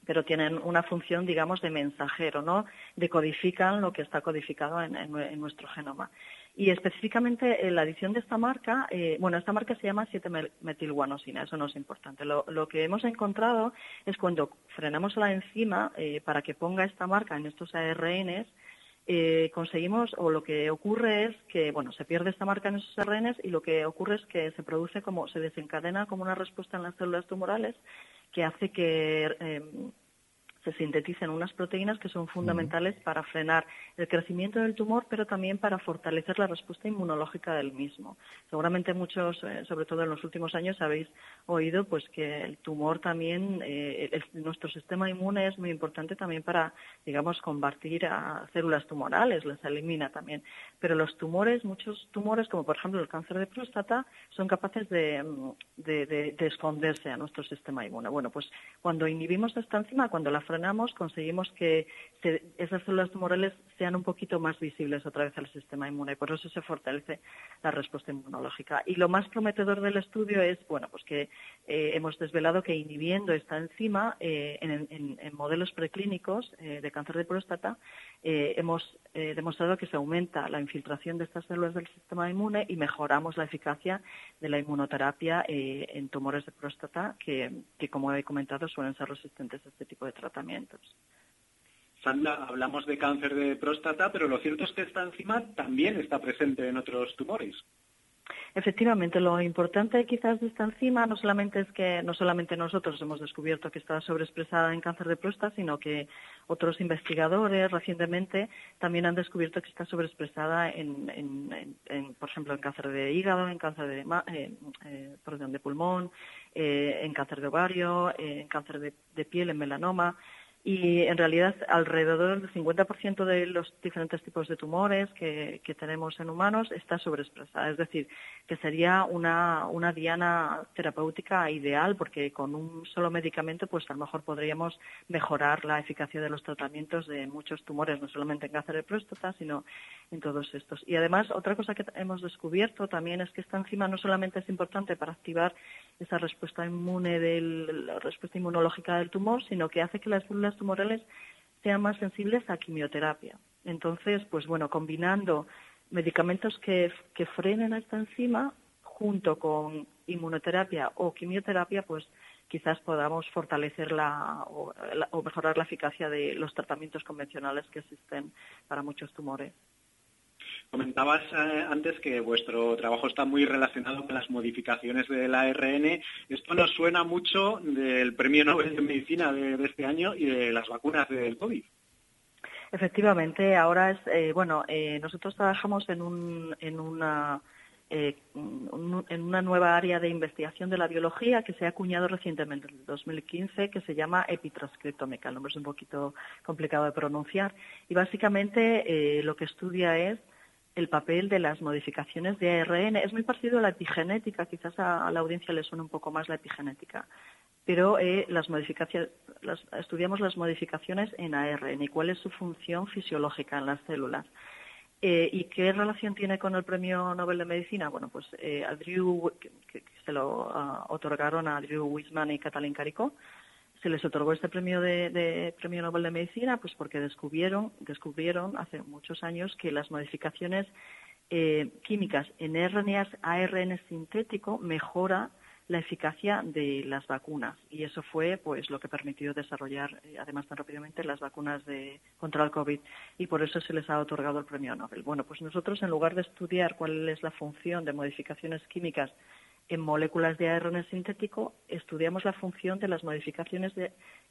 pero tienen una función, digamos, de mensajero, ¿no? Decodifican lo que está codificado en, nuestro genoma. Y específicamente en la adición de esta marca, eh, bueno, esta marca se llama 7-metilguanosina, eso no es importante. Lo, que hemos encontrado es cuando frenamos la enzima eh, para que ponga esta marca en estos ARNs, eh, conseguimos, o lo que ocurre es que, bueno, se pierde esta marca en esos ARNs y lo que ocurre es que se produce como, se desencadena como una respuesta en las células tumorales que hace que eh, se sintetizan unas proteínas que son fundamentales para frenar el crecimiento del tumor, pero también para fortalecer la respuesta inmunológica del mismo. Seguramente muchos, eh, sobre todo en los últimos años, habéis oído pues que el tumor también, eh, nuestro sistema inmune es muy importante también para, digamos, combatir a células tumorales, las elimina también. Pero los tumores, muchos tumores, como por ejemplo el cáncer de próstata, son capaces de, de esconderse a nuestro sistema inmune. Bueno, pues cuando inhibimos esta enzima, cuando la frenamos, conseguimos que esas células tumorales sean un poquito más visibles otra vez al sistema inmune. Por eso se fortalece la respuesta inmunológica. Y lo más prometedor del estudio es, bueno, pues que eh, hemos desvelado que inhibiendo esta enzima eh, en, modelos preclínicos eh, de cáncer de próstata, hemos demostrado que se aumenta la infiltración de estas células del sistema inmune y mejoramos la eficacia de la inmunoterapia en tumores de próstata que, que, como he comentado, suelen ser resistentes a este tipo de tratamiento. Sandra, hablamos de cáncer de próstata, pero lo cierto es que esta enzima también está presente en otros tumores. Efectivamente, lo importante quizás de esta enzima no solamente es que no solamente nosotros hemos descubierto que está sobreexpresada en cáncer de próstata, sino que otros investigadores recientemente también han descubierto que está sobreexpresada en, por ejemplo, en cáncer de hígado, en cáncer de, eh, eh, de pulmón, eh, en cáncer de ovario, en cáncer de piel, en melanoma y en realidad alrededor del 50% de los diferentes tipos de tumores que, tenemos en humanos está sobreexpresada. Es decir, que sería una, una diana terapéutica ideal porque con un solo medicamento pues a lo mejor podríamos mejorar la eficacia de los tratamientos de muchos tumores, no solamente en cáncer de próstata, sino en todos estos. Y además, otra cosa que hemos descubierto también es que esta enzima no solamente es importante para activar esa respuesta inmune del, la respuesta inmunológica del tumor, sino que hace que las células tumorales sean más sensibles a quimioterapia. Entonces, pues bueno, combinando medicamentos que, que frenen esta enzima junto con inmunoterapia o quimioterapia, pues quizás podamos fortalecer la, o, mejorar la eficacia de los tratamientos convencionales que existen para muchos tumores. Comentabas eh, antes que vuestro trabajo está muy relacionado con las modificaciones del ARN. Esto nos suena mucho del Premio Nobel de Medicina de, este año y de las vacunas del COVID. Efectivamente, ahora es, eh, bueno, eh, nosotros trabajamos en, un, en una... en una nueva área de investigación de la biología que se ha acuñado recientemente en 2015 que se llama epitranscriptómica. El nombre es un poquito complicado de pronunciar y básicamente lo que estudia es el papel de las modificaciones de ARN. Es muy parecido a la epigenética, quizás a, la audiencia le suena un poco más la epigenética, pero eh, las modificaciones, estudiamos las modificaciones en ARN y cuál es su función fisiológica en las células. Eh, ¿Y qué relación tiene con el Premio Nobel de Medicina? Bueno, pues eh, que, se lo ah, otorgaron a Drew Wiseman y Katalin Caricó, se les otorgó este premio de, premio Nobel de Medicina pues porque descubrieron descubrieron hace muchos años que las modificaciones eh, químicas en RNAs ARN sintético mejora la eficacia de las vacunas y eso fue pues lo que permitió desarrollar eh, además tan rápidamente las vacunas contra el COVID y por eso se les ha otorgado el premio Nobel. Bueno, pues nosotros en lugar de estudiar cuál es la función de modificaciones químicas en moléculas de ARN sintético estudiamos la función de las modificaciones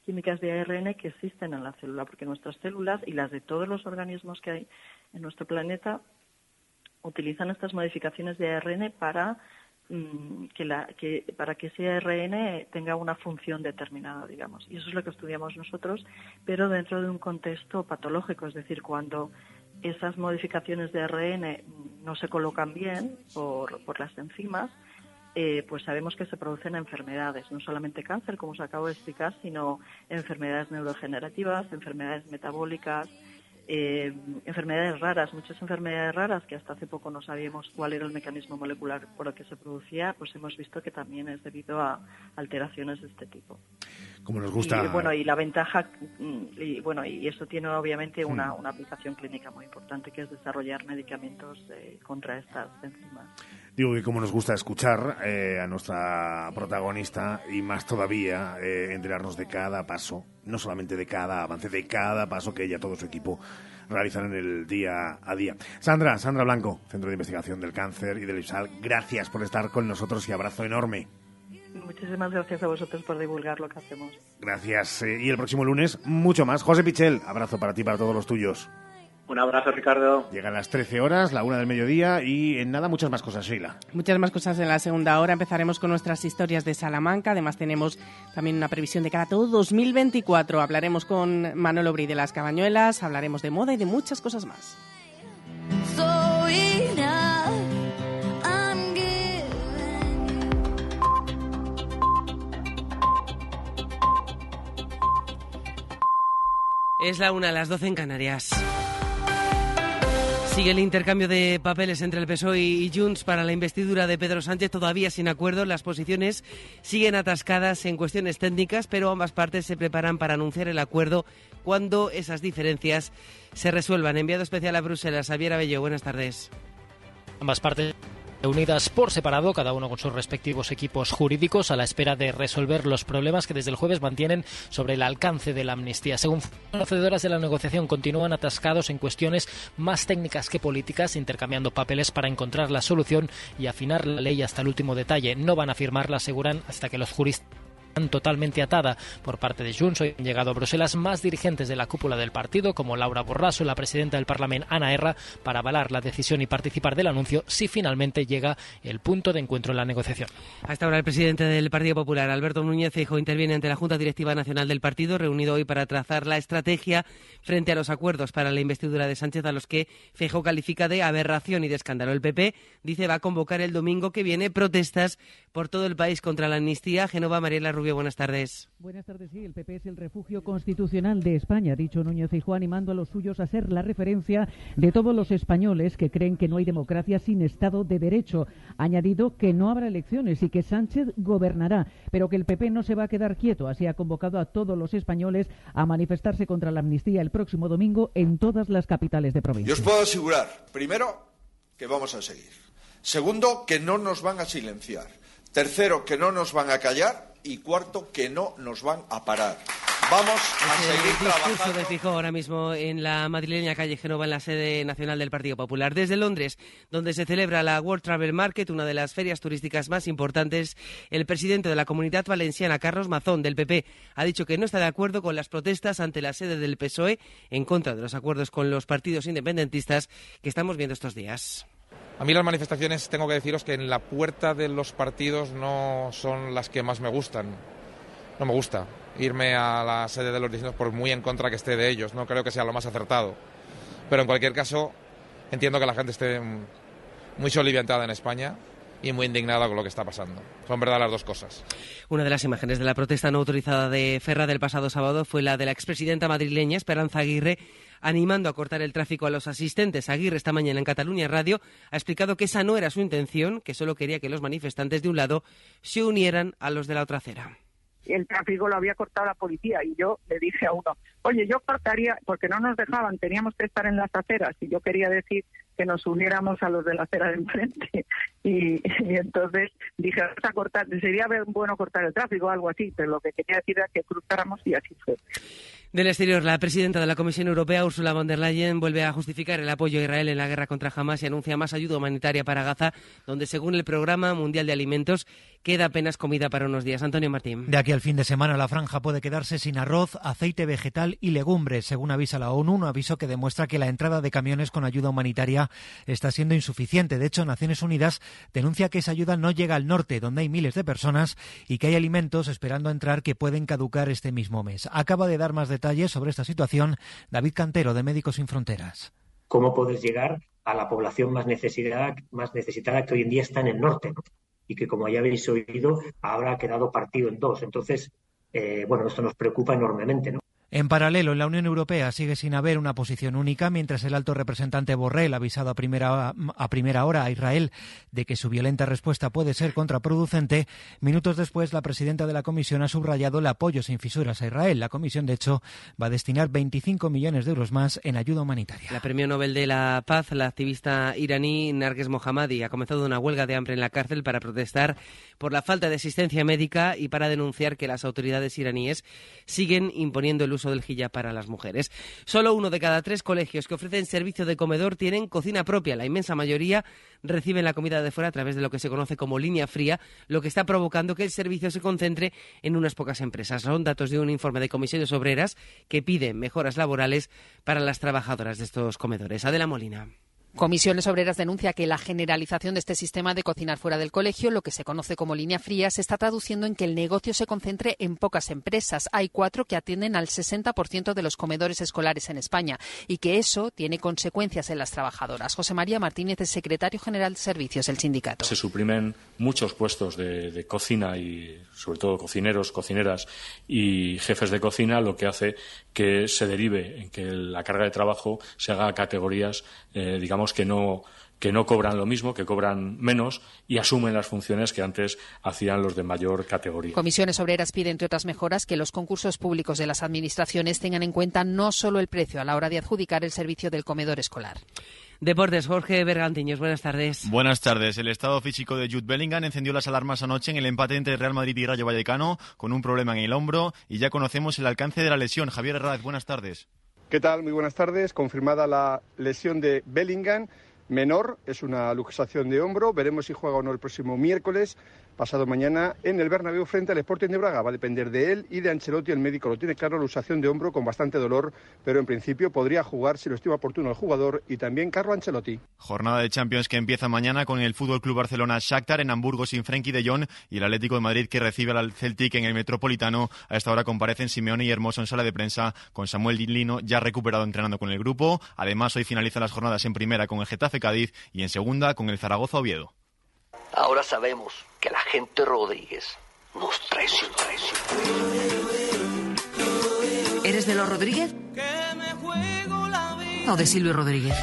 químicas de ARN que existen en la célula, porque nuestras células y las de todos los organismos que hay en nuestro planeta utilizan estas modificaciones de ARN para mm, que, para que ese ARN tenga una función determinada, digamos. Y eso es lo que estudiamos nosotros, pero dentro de un contexto patológico, es decir, cuando esas modificaciones de ARN no se colocan bien por las enzimas, eh, pues sabemos que se producen enfermedades, no solamente cáncer, como os acabo de explicar, sino enfermedades neurogenerativas, enfermedades metabólicas, eh, enfermedades raras, muchas enfermedades raras que hasta hace poco no sabíamos cuál era el mecanismo molecular por el que se producía, pues hemos visto que también es debido a alteraciones de este tipo. Como nos gusta. Y, bueno, y la ventaja, mm, y bueno, y eso tiene obviamente una, hmm. una aplicación clínica muy importante que es desarrollar medicamentos eh, contra estas enzimas. Digo que como nos gusta escuchar eh, a nuestra protagonista y más todavía eh, enterarnos de cada paso, no solamente de cada avance, de cada paso que ella, todo su equipo realizan en el día a día. Sandra, Sandra Blanco, Centro de Investigación del Cáncer y del IPSAL, gracias por estar con nosotros y abrazo enorme. Muchísimas gracias a vosotros por divulgar lo que hacemos. Gracias. Eh, y el próximo lunes, mucho más. José Pichel, abrazo para ti y para todos los tuyos. Un abrazo, Ricardo. Llegan las 13 horas, la una del mediodía y en nada muchas más cosas, Sheila. Muchas más cosas en la segunda hora. Empezaremos con nuestras historias de Salamanca. Además tenemos también una previsión de cara a todo 2024. Hablaremos con Manolo Bri de las Cabañuelas, hablaremos de moda y de muchas cosas más. Es la una, a las 12 en Canarias. Sigue el intercambio de papeles entre el PSOE y Junts para la investidura de Pedro Sánchez, todavía sin acuerdo. Las posiciones siguen atascadas en cuestiones técnicas, pero ambas partes se preparan para anunciar el acuerdo cuando esas diferencias se resuelvan. Enviado especial a Bruselas, Javier Abello, buenas tardes. Ambas partes unidas por separado, cada uno con sus respectivos equipos jurídicos, a la espera de resolver los problemas que desde el jueves mantienen sobre el alcance de la amnistía. Según conocedoras de la negociación, continúan atascados en cuestiones más técnicas que políticas, intercambiando papeles para encontrar la solución y afinar la ley hasta el último detalle. No van a firmarla, aseguran, hasta que los juristas totalmente atada por parte de Junts. Hoy han llegado a Bruselas más dirigentes de la cúpula del partido, como Laura Borraso, la presidenta del Parlamento, Ana Erra, para avalar la decisión y participar del anuncio si finalmente llega el punto de encuentro en la negociación. Hasta ahora el presidente del Partido Popular, Alberto Núñez Feijóo, interviene ante la Junta Directiva Nacional del partido, reunido hoy para trazar la estrategia frente a los acuerdos para la investidura de Sánchez, a los que Feijóo califica de aberración y de escándalo. El PP dice va a convocar el domingo que viene protestas por todo el país contra la amnistía. Genova Mariela Rubio buenas tardes. Buenas tardes, sí. El PP es el refugio constitucional de España, ha dicho Núñez Feijóo, animando a los suyos a ser la referencia de todos los españoles que creen que no hay democracia sin Estado de Derecho. Ha añadido que no habrá elecciones y que Sánchez gobernará, pero que el PP no se va a quedar quieto. Así ha convocado a todos los españoles a manifestarse contra la amnistía el próximo domingo en todas las capitales de provincia. Yo os puedo asegurar, primero, que vamos a seguir. Segundo, que no nos van a silenciar. Tercero, que no nos van a callar y cuarto, que no nos van a parar. Vamos a seguir trabajando. discurso de Fijo ahora mismo en la madrileña calle Genova, en la sede nacional del Partido Popular. Desde Londres, donde se celebra la World Travel Market, una de las ferias turísticas más importantes, el presidente de la Comunidad Valenciana, Carlos Mazón, del PP, ha dicho que no está de acuerdo con las protestas ante la sede del PSOE en contra de los acuerdos con los partidos independentistas que estamos viendo estos días. A mí las manifestaciones, tengo que deciros que en la puerta de los partidos no son las que más me gustan. No me gusta irme a la sede de los distintos por muy en contra que esté de ellos. No creo que sea lo más acertado. Pero en cualquier caso, entiendo que la gente esté muy soliviantada en España y muy indignada con lo que está pasando. Son verdad las dos cosas. Una de las imágenes de la protesta no autorizada de Ferra del pasado sábado fue la de la expresidenta madrileña Esperanza Aguirre animando a cortar el tráfico a los asistentes. Aguirre esta mañana en Cataluña Radio ha explicado que esa no era su intención, que solo quería que los manifestantes de un lado se unieran a los de la otra acera el tráfico lo había cortado la policía y yo le dije a uno, oye, yo cortaría, porque no nos dejaban, teníamos que estar en las aceras y yo quería decir que nos uniéramos a los de la acera de enfrente. [laughs] Y, entonces dije, vamos a cortar, sería bueno cortar el tráfico o algo así, pero lo que quería decir era que cruzáramos y así fue. Del exterior, la presidenta de la Comisión Europea, Ursula von der Leyen, vuelve a justificar el apoyo a Israel en la guerra contra Hamas y anuncia más ayuda humanitaria para Gaza, donde, según el Programa Mundial de Alimentos, queda apenas comida para unos días. Antonio Martín. De aquí al fin de semana, la franja puede quedarse sin arroz, aceite vegetal y legumbres, según avisa la ONU, un aviso que demuestra que la entrada de camiones con ayuda humanitaria está siendo insuficiente. De hecho, Naciones Unidas denuncia que esa ayuda no llega al norte, donde hay miles de personas, y que hay alimentos esperando entrar que pueden caducar este mismo mes. Acaba de dar más detalles sobre esta situación David Cantero, de Médicos Sin Fronteras. ¿Cómo puedes llegar a la población más necesitada, más necesitada que hoy en día está en el norte? Y que, como ya habéis oído, ahora ha quedado partido en dos. Entonces, eh, bueno, esto nos preocupa enormemente, ¿no? En paralelo, en la Unión Europea sigue sin haber una posición única, mientras el alto representante Borrell ha avisado a primera, a primera hora a Israel de que su violenta respuesta puede ser contraproducente. Minutos después, la presidenta de la Comisión ha subrayado el apoyo sin fisuras a Israel. La Comisión, de hecho, va a destinar 25 millones de euros más en ayuda humanitaria. La Premio Nobel de la Paz, la activista iraní Narges Mohammadi, ha comenzado una huelga de hambre en la cárcel para protestar por la falta de asistencia médica y para denunciar que las autoridades iraníes siguen imponiendo el uso del hijab para las mujeres. Solo uno de cada tres colegios que ofrecen servicio de comedor tienen cocina propia. La inmensa mayoría reciben la comida de fuera a través de lo que se conoce como línea fría, lo que está provocando que el servicio se concentre en unas pocas empresas. Son datos de un informe de comisiones obreras que pide mejoras laborales para las trabajadoras de estos comedores. Adela Molina. Comisiones Obreras denuncia que la generalización de este sistema de cocinar fuera del colegio, lo que se conoce como línea fría, se está traduciendo en que el negocio se concentre en pocas empresas. Hay cuatro que atienden al 60% de los comedores escolares en España y que eso tiene consecuencias en las trabajadoras. José María Martínez es secretario general de servicios del sindicato. Se suprimen muchos puestos de, de cocina y sobre todo cocineros, cocineras y jefes de cocina, lo que hace que se derive en que la carga de trabajo se haga a categorías, eh, digamos, que no, que no cobran lo mismo, que cobran menos y asumen las funciones que antes hacían los de mayor categoría. Comisiones Obreras pide, entre otras mejoras, que los concursos públicos de las administraciones tengan en cuenta no solo el precio a la hora de adjudicar el servicio del comedor escolar. Deportes, Jorge Bergantiños, buenas tardes. Buenas tardes. El estado físico de Jude Bellingham encendió las alarmas anoche en el empate entre Real Madrid y Rayo Vallecano con un problema en el hombro y ya conocemos el alcance de la lesión. Javier Herráez, buenas tardes. ¿Qué tal? Muy buenas tardes. Confirmada la lesión de Bellingham menor, es una luxación de hombro. Veremos si juega o no el próximo miércoles, pasado mañana, en el Bernabéu frente al Sporting de Braga. Va a depender de él y de Ancelotti, el médico lo tiene claro, luxación de hombro con bastante dolor, pero en principio podría jugar si lo estima oportuno el jugador y también Carlo Ancelotti. Jornada de Champions que empieza mañana con el Fútbol Club Barcelona Shakhtar en Hamburgo sin Frenkie de Jong y el Atlético de Madrid que recibe al Celtic en el Metropolitano. A esta hora comparecen Simeone y Hermoso en sala de prensa con Samuel Lino ya recuperado entrenando con el grupo. Además, hoy finalizan las jornadas en primera con el Getafe Cádiz y en segunda con el Zaragoza Oviedo. Ahora sabemos que la gente Rodríguez nos traicionó. ¿Eres de los Rodríguez? ¿O de Silvio Rodríguez?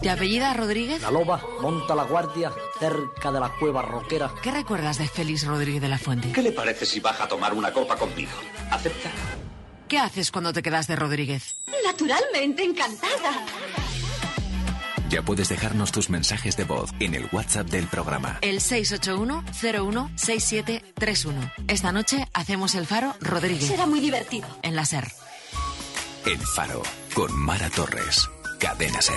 ¿Te apellida Rodríguez? La loba monta la guardia cerca de la cueva roquera. ¿Qué recuerdas de Félix Rodríguez de la Fuente? ¿Qué le parece si baja a tomar una copa conmigo? ¿Acepta? ¿Qué haces cuando te quedas de Rodríguez? Naturalmente encantada. Ya puedes dejarnos tus mensajes de voz en el WhatsApp del programa. El 681-016731. Esta noche hacemos el faro Rodríguez. Será muy divertido. En la SER. El faro con Mara Torres. Cadena SER.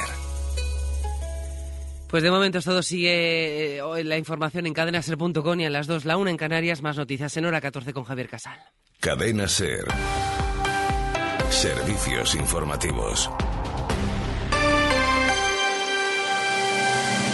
Pues de momento todo sigue eh, la información en cadenaser.com y a las 2, la 1 en Canarias, más noticias en hora 14 con Javier Casal. Cadena SER. Servicios informativos.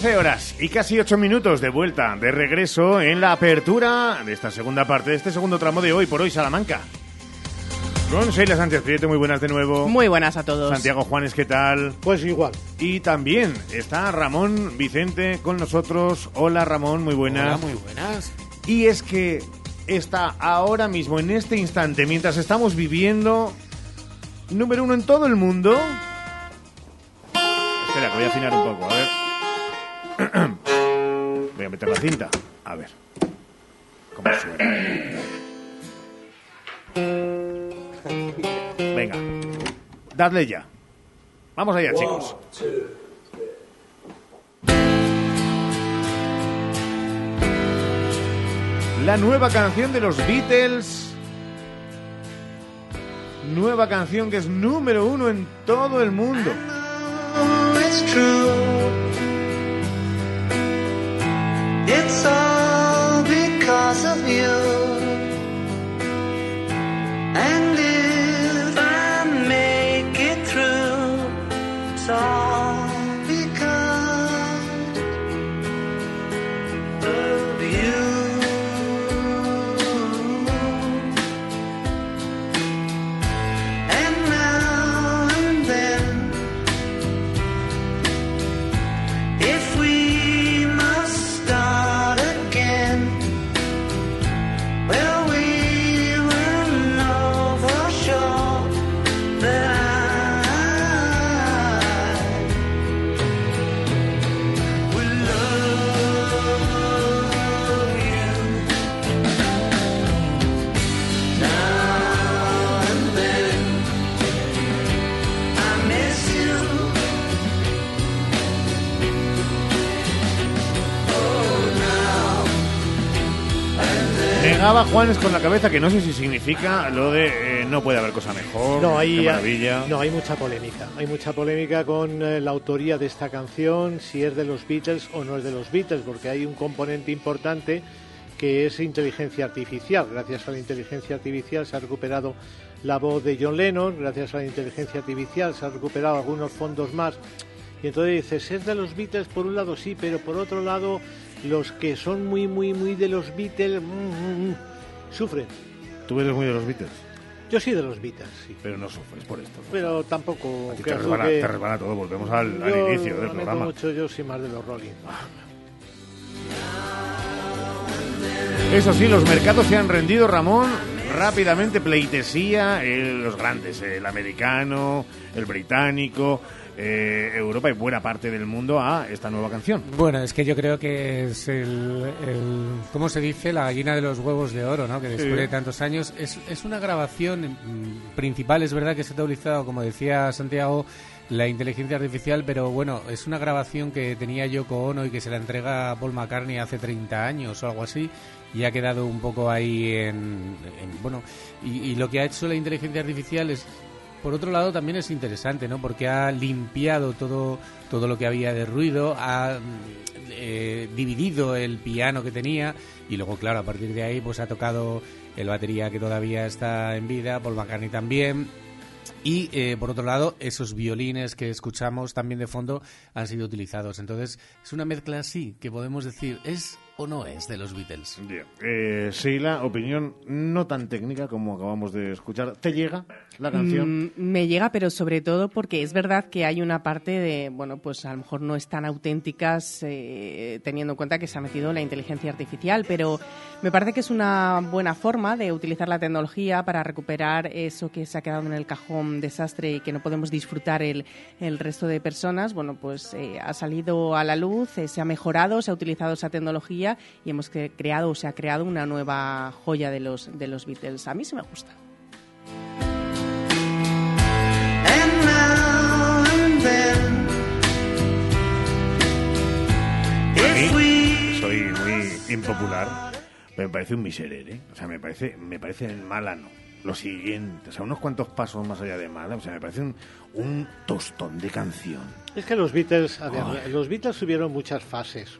Trece horas y casi ocho minutos de vuelta, de regreso en la apertura de esta segunda parte, de este segundo tramo de hoy por hoy Salamanca. Con Sheila Sánchez Prieto, muy buenas de nuevo. Muy buenas a todos. Santiago Juanes, ¿qué tal? Pues igual. Y también está Ramón Vicente con nosotros. Hola Ramón, muy buenas. Hola, muy buenas. Y es que está ahora mismo, en este instante, mientras estamos viviendo, número uno en todo el mundo. Espera, que voy a afinar un poco, a ver. [clears throat] Voy a meter la cinta. A ver. ¿Cómo suena? Venga. Dadle ya. Vamos allá, chicos. La nueva canción de los Beatles. Nueva canción que es número uno en todo el mundo. It's all because of you. And llegaba Juanes con la cabeza, que no sé si significa lo de eh, no puede haber cosa mejor, No, hay, maravilla. no, hay mucha polémica. Hay mucha polémica con eh, la autoría de esta canción, si es de los Beatles o no es de los Beatles, porque hay un componente importante que es inteligencia artificial. Gracias a la inteligencia artificial se ha recuperado la voz de John Lennon, gracias a la inteligencia artificial se han recuperado algunos fondos más. Y entonces dices, es de los Beatles por un lado sí, pero por otro lado los que son muy, muy, muy de los Beatles mm, mm, mm, sufren. Tú eres muy de los Beatles, Yo sí de los Beatles, sí. pero no sufres por esto. Pero tampoco A ti te resbala, que- te resbala todo, volvemos al, inicio del programa. mucho, yo soy más de los Rolling. Eso sí, los mercados se han rendido, Ramón, rápidamente pleitesía, eh, los grandes, eh, el americano, el británico, eh, Europa y buena parte del mundo a esta nueva canción. Bueno, es que yo creo que es el, el- ¿cómo se dice? La gallina de los huevos de oro, ¿no? Que después Sí. de tantos años es, es una grabación mm, principal, es verdad que se ha utilizado, como decía Santiago, la inteligencia artificial, pero bueno, es una grabación que tenía Yoko Ono y que se la entrega a Paul McCartney hace 30 años o algo así y ha quedado un poco ahí en, en- bueno, y, y lo que ha hecho la inteligencia artificial es por otro lado también es interesante, ¿no? Porque ha limpiado todo todo lo que había de ruido, ha eh, dividido el piano que tenía y luego, claro, a partir de ahí pues ha tocado el batería que todavía está en vida, Paul McCartney también. Y eh, por otro lado, esos violines que escuchamos también de fondo han sido utilizados. Entonces, es una mezcla así que podemos decir, ¿es o no es de los Beatles? Eh, Sheila, opinión no tan técnica como acabamos de escuchar. ¿Te llega la canción? Mm, me llega, pero sobre todo porque es verdad que hay una parte de, bueno, pues a lo mejor no están auténticas eh, teniendo en cuenta que se ha metido la inteligencia artificial, pero me parece que es una buena forma de utilizar la tecnología para recuperar eso que se ha quedado en el cajón desastre y que no podemos disfrutar el, el resto de personas. Bueno, pues eh, ha salido a la luz, eh, se ha mejorado, se ha utilizado esa tecnología y hemos cre- creado o se ha creado una nueva joya de los, de los Beatles. A mí sí me gusta. Mí, soy muy impopular, pero me parece un miserere. O sea, me parece, me parece mala no. Lo siguiente, o sea, unos cuantos pasos más allá de mala, o sea, me parece un, un tostón de canción. Es que los Beatles, a ver, Ay. los Beatles tuvieron muchas fases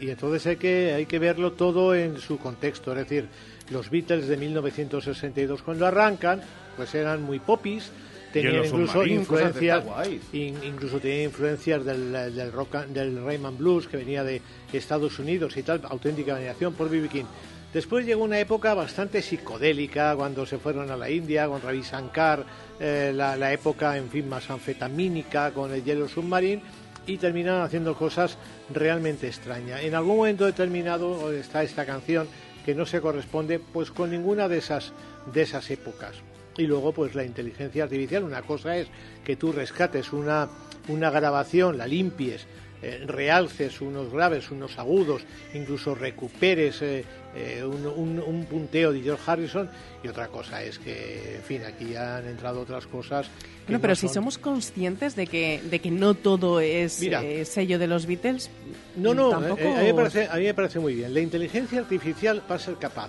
y entonces hay que hay que verlo todo en su contexto, es decir, los Beatles de 1962 cuando arrancan, pues eran muy popis, tenían incluso influencias, incluso tenían influencias del, del rock del Rayman Blues que venía de Estados Unidos y tal, auténtica veneración por B.B. King. Después llegó una época bastante psicodélica, cuando se fueron a la India con Ravi Shankar, eh, la, la época, en fin, más anfetamínica con el Yellow Submarine, y terminaron haciendo cosas realmente extrañas. En algún momento determinado está esta canción que no se corresponde pues con ninguna de esas, de esas épocas. Y luego, pues la inteligencia artificial, una cosa es que tú rescates una, una grabación, la limpies, eh, realces unos graves, unos agudos, incluso recuperes eh, eh, un, un- un punteo de George Harrison, y otra cosa es que, en fin, aquí ya han entrado otras cosas. Bueno, pero no si somos conscientes de que, de que no todo es Mira. sello de los Beatles, No, no, tampoco... a, mí me parece, a mí me parece muy bien. La inteligencia artificial va a ser capaz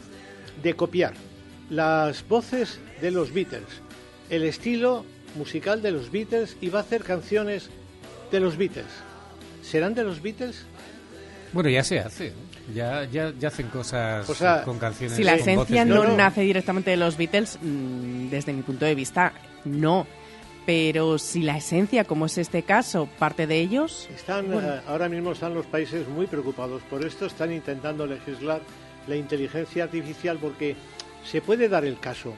de copiar las voces de los Beatles, el estilo musical de los Beatles y va a hacer canciones de los Beatles. ¿Serán de los Beatles? Bueno, ya se hace. Ya, ya, ya hacen cosas O sea, con canciones. Si la esencia no, nace directamente de los Beatles, mm, desde mi punto de vista, no. Pero si la esencia, como es este caso, parte de ellos, Están, bueno, eh, ahora mismo están los países muy preocupados por esto, están intentando legislar la inteligencia artificial porque se puede dar el caso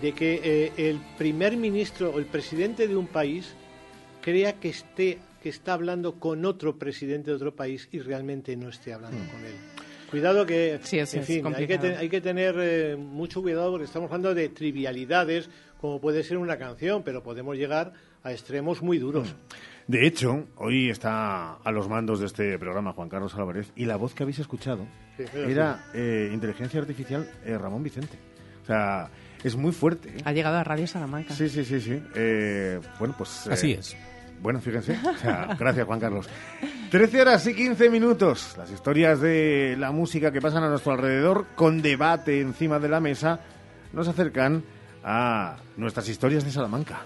de que eh, el primer ministro o el presidente de un país crea que esté que está hablando con otro presidente de otro país y realmente no esté hablando con él. Cuidado que, Sí, en es fin, hay que, hay que tener eh, mucho cuidado porque estamos hablando de trivialidades como puede ser una canción, pero podemos llegar a extremos muy duros. De hecho, hoy está a los mandos de este programa Juan Carlos Álvarez y la voz que habéis escuchado Sí, era eh, inteligencia artificial eh, Ramón Vicente. O sea, es muy fuerte. ¿eh? ha llegado a Radio Salamanca. Sí, sí, sí, sí. Eh, bueno, pues... eh, Así es. Bueno, fíjense. O sea, [laughs] gracias, Juan Carlos. 13 horas y 15 minutos. Las historias de la música que pasan a nuestro alrededor, con debate encima de la mesa, nos acercan a nuestras historias de Salamanca.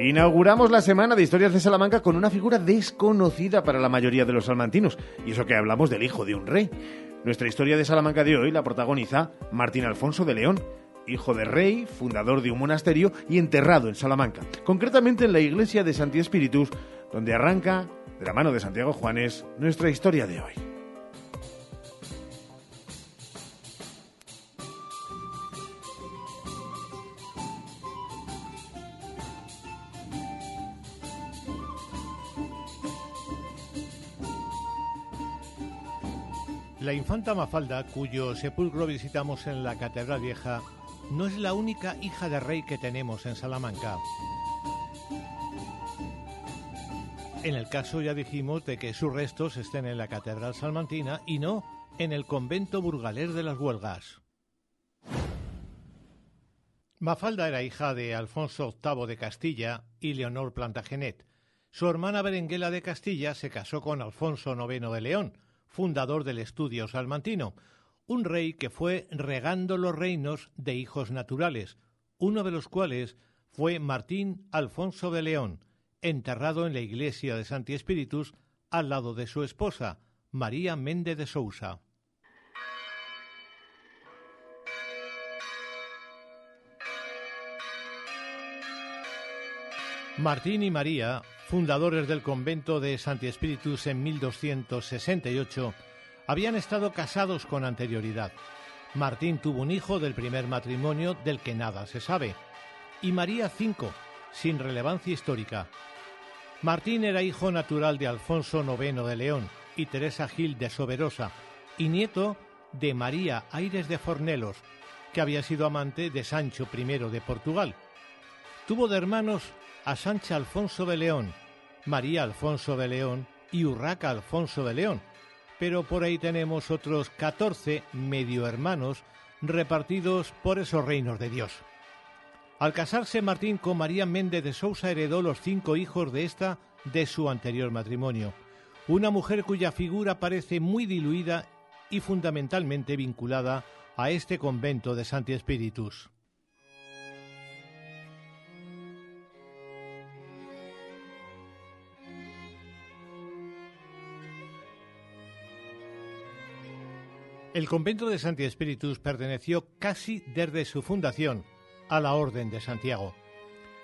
Inauguramos la semana de historias de Salamanca con una figura desconocida para la mayoría de los salmantinos, y eso que hablamos del hijo de un rey. Nuestra historia de Salamanca de hoy la protagoniza Martín Alfonso de León, hijo de rey, fundador de un monasterio y enterrado en Salamanca, concretamente en la iglesia de Santi Espíritus, donde arranca, de la mano de Santiago Juanes, nuestra historia de hoy. La infanta Mafalda, cuyo sepulcro visitamos en la Catedral Vieja, no es la única hija de rey que tenemos en Salamanca. En el caso ya dijimos de que sus restos estén en la Catedral Salmantina y no en el convento burgalés de las Huelgas. Mafalda era hija de Alfonso VIII de Castilla y Leonor Plantagenet. Su hermana Berenguela de Castilla se casó con Alfonso IX de León, fundador del estudio salmantino, un rey que fue regando los reinos de hijos naturales, uno de los cuales fue Martín Alfonso de León, enterrado en la iglesia de Santi Espíritus al lado de su esposa, María Méndez de Sousa. Martín y María, fundadores del convento de Santi Espíritus en 1268, habían estado casados con anterioridad. Martín tuvo un hijo del primer matrimonio del que nada se sabe, y María cinco, sin relevancia histórica. Martín era hijo natural de Alfonso IX de León y Teresa Gil de Soberosa, y nieto de María Aires de Fornelos, que había sido amante de Sancho I de Portugal. Tuvo de hermanos a Sancha Alfonso de León, María Alfonso de León y Urraca Alfonso de León, pero por ahí tenemos otros 14 medio hermanos repartidos por esos reinos de Dios. Al casarse Martín con María Méndez de Sousa heredó los cinco hijos de esta de su anterior matrimonio, una mujer cuya figura parece muy diluida y fundamentalmente vinculada a este convento de Santi Espíritus. El convento de Santi Espíritus perteneció casi desde su fundación a la Orden de Santiago.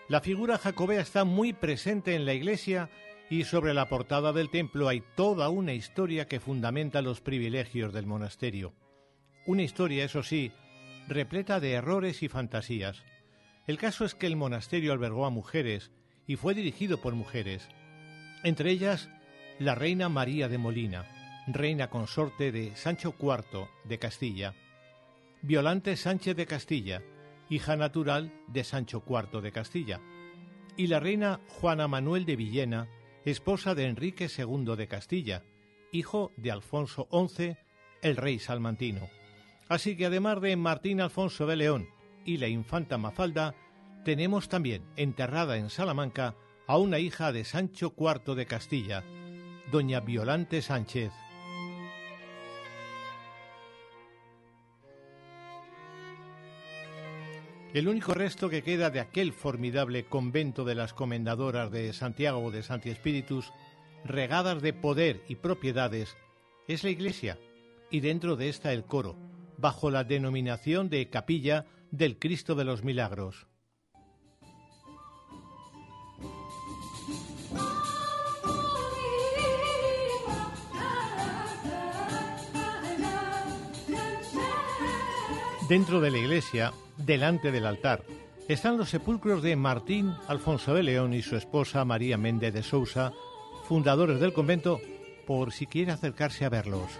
La figura jacobea está muy presente en la iglesia y sobre la portada del templo hay toda una historia que fundamenta los privilegios del monasterio. Una historia, eso sí, repleta de errores y fantasías. El caso es que el monasterio albergó a mujeres y fue dirigido por mujeres, entre ellas la reina María de Molina, reina consorte de Sancho IV de Castilla, Violante Sánchez de Castilla, hija natural de Sancho IV de Castilla, y la reina Juana Manuel de Villena, esposa de Enrique II de Castilla, hijo de Alfonso XI, el rey salmantino. Así que además de Martín Alfonso de León y la infanta Mafalda, tenemos también enterrada en Salamanca a una hija de Sancho IV de Castilla, doña Violante Sánchez. El único resto que queda de aquel formidable convento de las comendadoras de Santiago de Santi Espíritus, regadas de poder y propiedades, es la iglesia, y dentro de esta el coro, bajo la denominación de Capilla del Cristo de los Milagros. Dentro de la iglesia delante del altar. Están los sepulcros de Martín Alfonso de León y su esposa María Méndez de Sousa, fundadores del convento, por si quiere acercarse a verlos.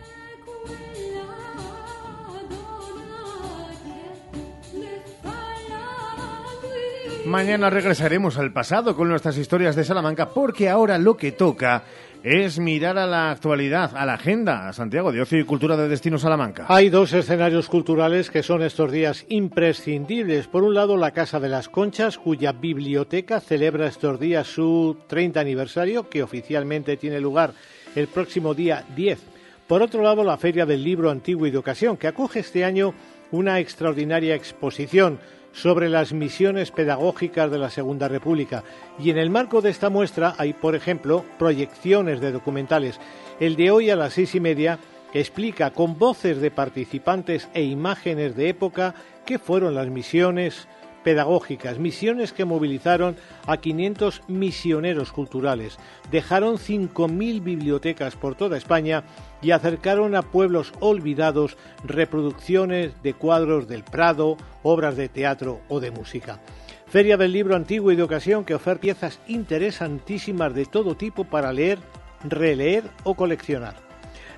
Mañana regresaremos al pasado con nuestras historias de Salamanca porque ahora lo que toca es mirar a la actualidad, a la agenda, a Santiago de Ocio y Cultura de Destino Salamanca. Hay dos escenarios culturales que son estos días imprescindibles. Por un lado, la Casa de las Conchas, cuya biblioteca celebra estos días su 30 aniversario, que oficialmente tiene lugar el próximo día 10. Por otro lado, la Feria del Libro Antiguo y de Ocasión, que acoge este año una extraordinaria exposición sobre las misiones pedagógicas de la Segunda República. Y en el marco de esta muestra hay, por ejemplo, proyecciones de documentales. El de hoy a las seis y media explica con voces de participantes e imágenes de época qué fueron las misiones pedagógicas, misiones que movilizaron a 500 misioneros culturales, dejaron 5.000 bibliotecas por toda España y acercaron a pueblos olvidados reproducciones de cuadros del Prado, obras de teatro o de música. Feria del Libro Antiguo y de Ocasión que oferta piezas interesantísimas de todo tipo para leer, releer o coleccionar.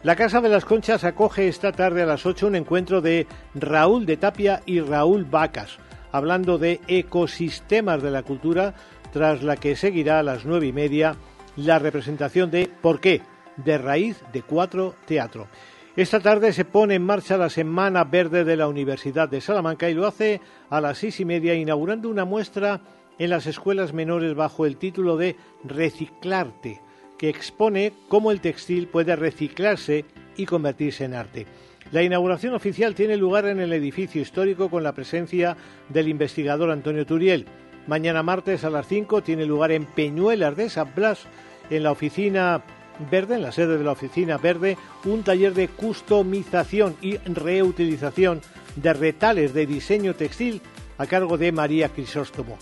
La Casa de las Conchas acoge esta tarde a las 8 un encuentro de Raúl de Tapia y Raúl Vacas, hablando de ecosistemas de la cultura, tras la que seguirá a las nueve y media la representación de ¿Por qué? de raíz de cuatro teatro. Esta tarde se pone en marcha la Semana Verde de la Universidad de Salamanca y lo hace a las seis y media inaugurando una muestra en las escuelas menores bajo el título de Reciclarte, que expone cómo el textil puede reciclarse y convertirse en arte. La inauguración oficial tiene lugar en el edificio histórico con la presencia del investigador Antonio Turiel. Mañana martes a las 5 tiene lugar en Peñuelas de San Blas, en la oficina verde, en la sede de la oficina verde, un taller de customización y reutilización de retales de diseño textil a cargo de María Crisóstomo.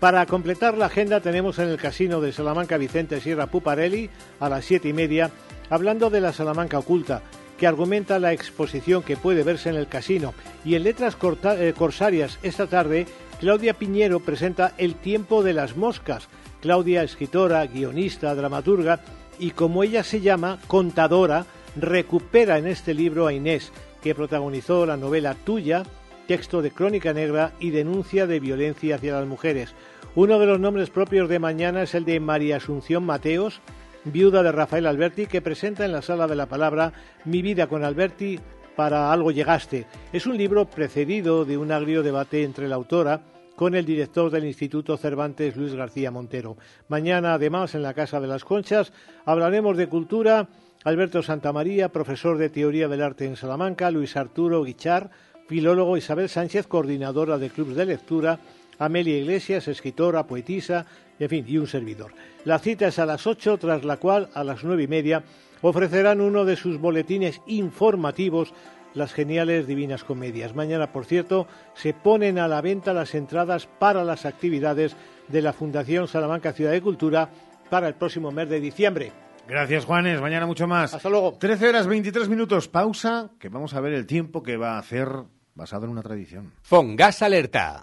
Para completar la agenda tenemos en el Casino de Salamanca Vicente Sierra Puparelli a las siete y media, hablando de la Salamanca oculta, que argumenta la exposición que puede verse en el casino. Y en Letras eh, Corsarias esta tarde, Claudia Piñero presenta El tiempo de las moscas. Claudia, escritora, guionista, dramaturga y como ella se llama, contadora, recupera en este libro a Inés, que protagonizó la novela Tuya, texto de crónica negra y denuncia de violencia hacia las mujeres. Uno de los nombres propios de mañana es el de María Asunción Mateos, viuda de Rafael Alberti, que presenta en la Sala de la Palabra Mi vida con Alberti, para algo llegaste. Es un libro precedido de un agrio debate entre la autora con el director del Instituto Cervantes, Luis García Montero. Mañana, además, en la Casa de las Conchas, hablaremos de cultura. Alberto Santamaría, profesor de Teoría del Arte en Salamanca, Luis Arturo Guichar, filólogo Isabel Sánchez, coordinadora de clubes de lectura, Amelia Iglesias, escritora, poetisa, en fin, y un servidor. La cita es a las ocho, tras la cual, a las nueve y media, ofrecerán uno de sus boletines informativos las geniales Divinas Comedias. Mañana, por cierto, se ponen a la venta las entradas para las actividades de la Fundación Salamanca Ciudad de Cultura para el próximo mes de diciembre. Gracias, Juanes. Mañana mucho más. Hasta luego. 13 horas 23 minutos. Pausa, que vamos a ver el tiempo que va a hacer basado en una tradición. Fongas Alerta.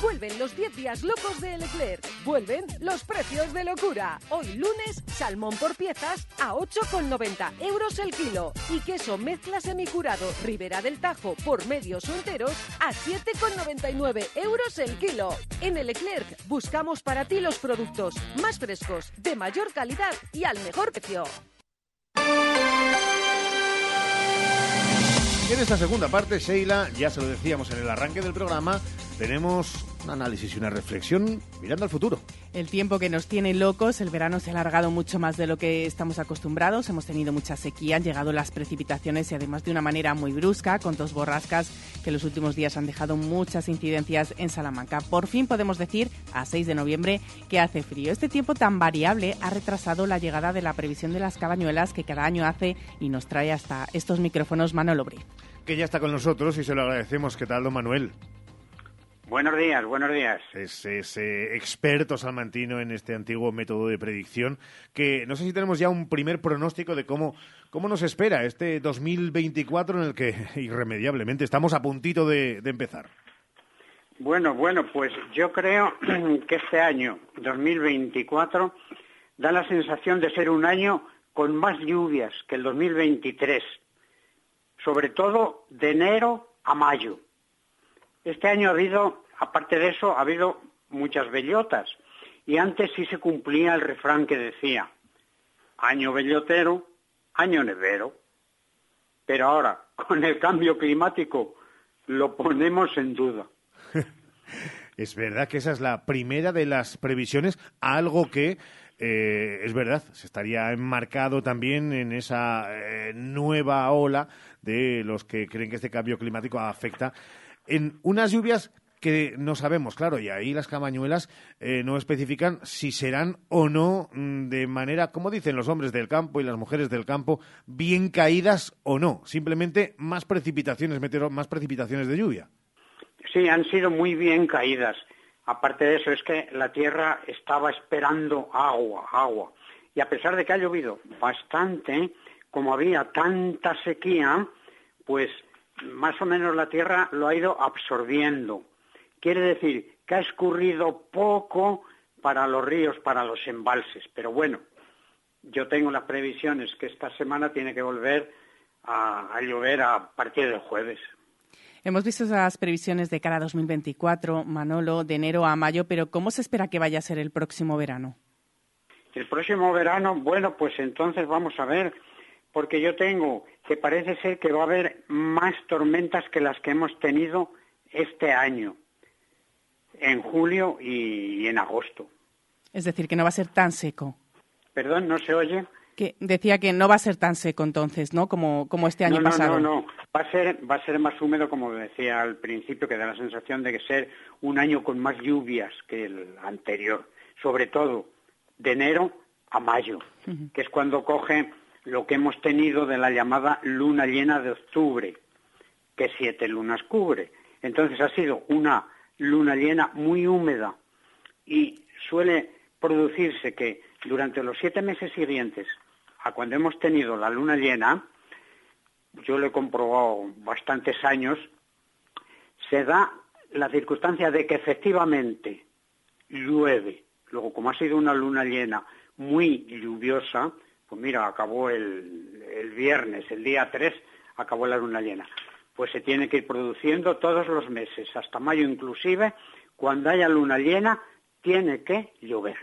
Vuelven los 10 días locos de Leclerc. Vuelven los precios de locura. Hoy lunes, salmón por piezas a 8,90 euros el kilo. Y queso mezcla semicurado Ribera del Tajo por medios enteros a 7,99 euros el kilo. En el Leclerc buscamos para ti los productos más frescos, de mayor calidad y al mejor precio. En esta segunda parte, Sheila, ya se lo decíamos en el arranque del programa, tenemos un análisis y una reflexión mirando al futuro. El tiempo que nos tiene locos, el verano se ha alargado mucho más de lo que estamos acostumbrados, hemos tenido mucha sequía, han llegado las precipitaciones y además de una manera muy brusca, con dos borrascas que los últimos días han dejado muchas incidencias en Salamanca. Por fin podemos decir, a 6 de noviembre, que hace frío. Este tiempo tan variable ha retrasado la llegada de la previsión de las cabañuelas que cada año hace y nos trae hasta estos micrófonos Manolo Bri. Que ya está con nosotros y se lo agradecemos. ¿Qué tal, don Manuel? Buenos días, buenos días. Es ese experto salmantino en este antiguo método de predicción que no sé si tenemos ya un primer pronóstico de cómo, cómo nos espera este 2024 en el que [laughs] irremediablemente estamos a puntito de, de empezar. Bueno, bueno, pues yo creo [clears throat] que este año 2024 da la sensación de ser un año con más lluvias que el 2023, sobre todo de enero a mayo. Este año ha habido, aparte de eso, ha habido muchas bellotas. Y antes sí se cumplía el refrán que decía, año bellotero, año nevero. Pero ahora, [laughs] con el cambio climático, lo ponemos en duda. [laughs] es verdad que esa es la primera de las previsiones, algo que eh, es verdad, se estaría enmarcado también en esa eh, nueva ola de los que creen que este cambio climático afecta en unas lluvias que no sabemos, claro, y ahí las camañuelas eh, no especifican si serán o no mm, de manera, como dicen los hombres del campo y las mujeres del campo, bien caídas o no, simplemente más precipitaciones, más precipitaciones de lluvia. Sí, han sido muy bien caídas. Aparte de eso, es que la tierra estaba esperando agua, agua. Y a pesar de que ha llovido bastante, como había tanta sequía, pues más o menos la tierra lo ha ido absorbiendo. Quiere decir que ha escurrido poco para los ríos, para los embalses. Pero bueno, yo tengo las previsiones que esta semana tiene que volver a, llover a partir del jueves. Hemos visto esas previsiones de cara a 2024, Manolo, de enero a mayo, pero ¿cómo se espera que vaya a ser el próximo verano? El próximo verano, bueno, pues entonces vamos a ver, porque yo tengo que parece ser que va a haber más tormentas que las que hemos tenido este año, en julio y, en agosto. Es decir, que no va a ser tan seco. Perdón, ¿no se oye? Que decía que no va a ser tan seco entonces, ¿no? Como, como este año no, pasado. No, no, va a ser va a ser más húmedo, como decía al principio, que da la sensación de que ser un año con más lluvias que el anterior, sobre todo de enero a mayo, que es cuando coge lo que hemos tenido de la llamada luna llena de octubre, que siete lunas cubre. Entonces ha sido una luna llena muy húmeda y suele producirse que durante los siete meses siguientes a cuando hemos tenido la luna llena, yo lo he comprobado bastantes años, se da la circunstancia de que efectivamente llueve. Luego, como ha sido una luna llena muy lluviosa, pues mira, acabó el, viernes, el día 3, acabó la luna llena. Pues se tiene que ir produciendo todos los meses, hasta mayo inclusive, cuando haya luna llena, tiene que llover.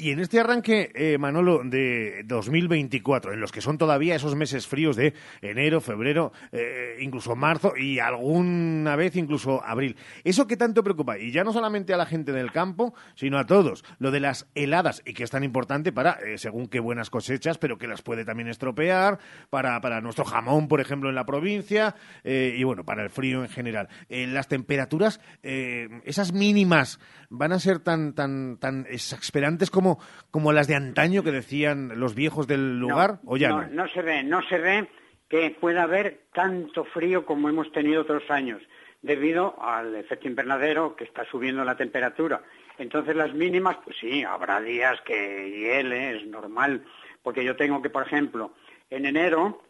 Y en este arranque, eh, Manolo, de 2024, en los que son todavía esos meses fríos de enero, febrero, eh, incluso marzo y alguna vez incluso abril, ¿eso qué tanto preocupa? Y ya no solamente a la gente del campo, sino a todos. Lo de las heladas, y que es tan importante para, eh, según qué buenas cosechas, pero que las puede también estropear, para, para nuestro jamón, por ejemplo, en la provincia, y bueno, para el frío en general. las temperaturas, esas mínimas, van a ser tan, tan, tan exasperantes como como, las de antaño que decían los viejos del lugar? ¿O ya no, no? se ve, no se ve que pueda haber tanto frío como hemos tenido otros años, debido al efecto invernadero que está subiendo la temperatura. Entonces las mínimas, pues sí, habrá días que hiele, es normal, porque yo tengo que, por ejemplo, en enero,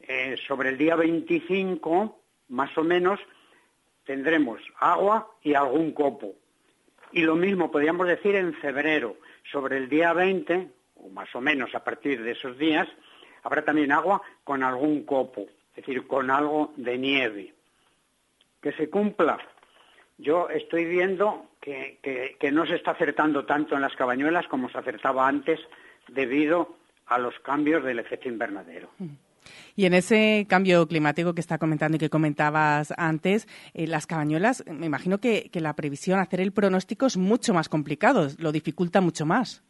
eh, sobre el día 25, más o menos, tendremos agua y algún copo. Y lo mismo podríamos decir en febrero sobre el día 20, o más o menos a partir de esos días, habrá también agua con algún copo, es decir, con algo de nieve. Que se cumpla. Yo estoy viendo que, que, no se está acertando tanto en las cabañuelas como se acertaba antes debido a los cambios del efecto invernadero. Y en ese cambio climático que está comentando y que comentabas antes, eh, las cabañuelas, me imagino que, la previsión, hacer el pronóstico es mucho más complicado, lo dificulta mucho más.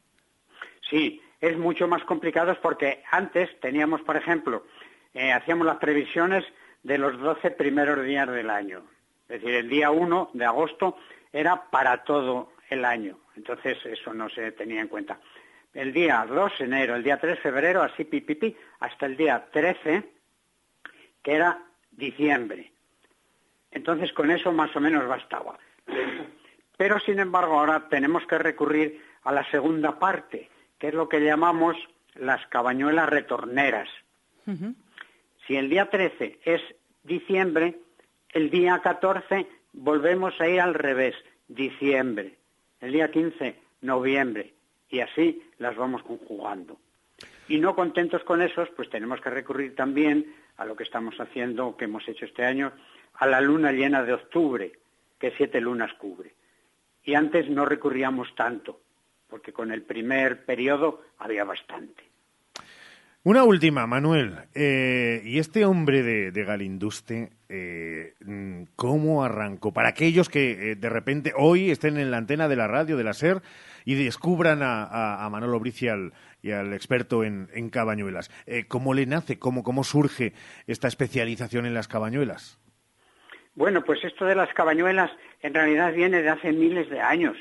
Sí, es mucho más complicado porque antes teníamos, por ejemplo, eh, hacíamos las previsiones de los 12 primeros días del año. Es decir, el día 1 de agosto era para todo el año. Entonces eso no se tenía en cuenta el día 2 de enero, el día 3 de febrero, así pipipi, hasta el día 13, que era diciembre. Entonces con eso más o menos bastaba. Pero sin embargo ahora tenemos que recurrir a la segunda parte, que es lo que llamamos las cabañuelas retorneras. Si el día 13 es diciembre, el día 14 volvemos a ir al revés, diciembre. El día 15, noviembre y así las vamos conjugando. Y no contentos con esos, pues tenemos que recurrir también a lo que estamos haciendo, que hemos hecho este año, a la luna llena de octubre, que siete lunas cubre. Y antes no recurríamos tanto, porque con el primer periodo había bastante. Una última, Manuel. Eh, ¿Y este hombre de, Galinduste, eh, cómo arrancó? Para aquellos que eh, de repente hoy estén en la antena de la radio, de la SER, y descubran a, Manolo Brici y al experto en, cabañuelas. ¿Cómo le nace, cómo, cómo surge esta especialización en las cabañuelas? Bueno, pues esto de las cabañuelas en realidad viene de hace miles de años,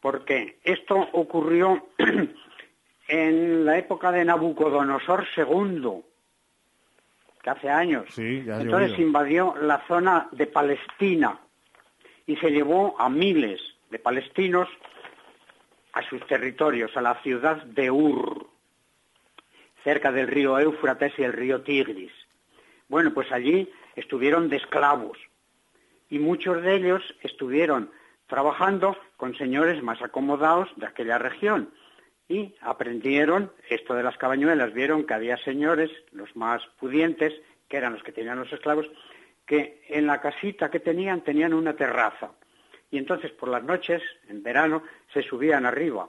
porque esto ocurrió [clears throat] en la época de Nabucodonosor II, que hace años. Entonces invadió la zona de Palestina y se llevó a miles de palestinos a sus territorios, a la ciudad de Ur, cerca del río Éufrates y el río Tigris. Bueno, pues allí estuvieron de esclavos y muchos de ellos estuvieron trabajando con señores más acomodados de aquella región y aprendieron esto de las cabañuelas, vieron que había señores, los más pudientes, que eran los que tenían los esclavos, que en la casita que tenían tenían una terraza. Y entonces por las noches, en verano, se subían arriba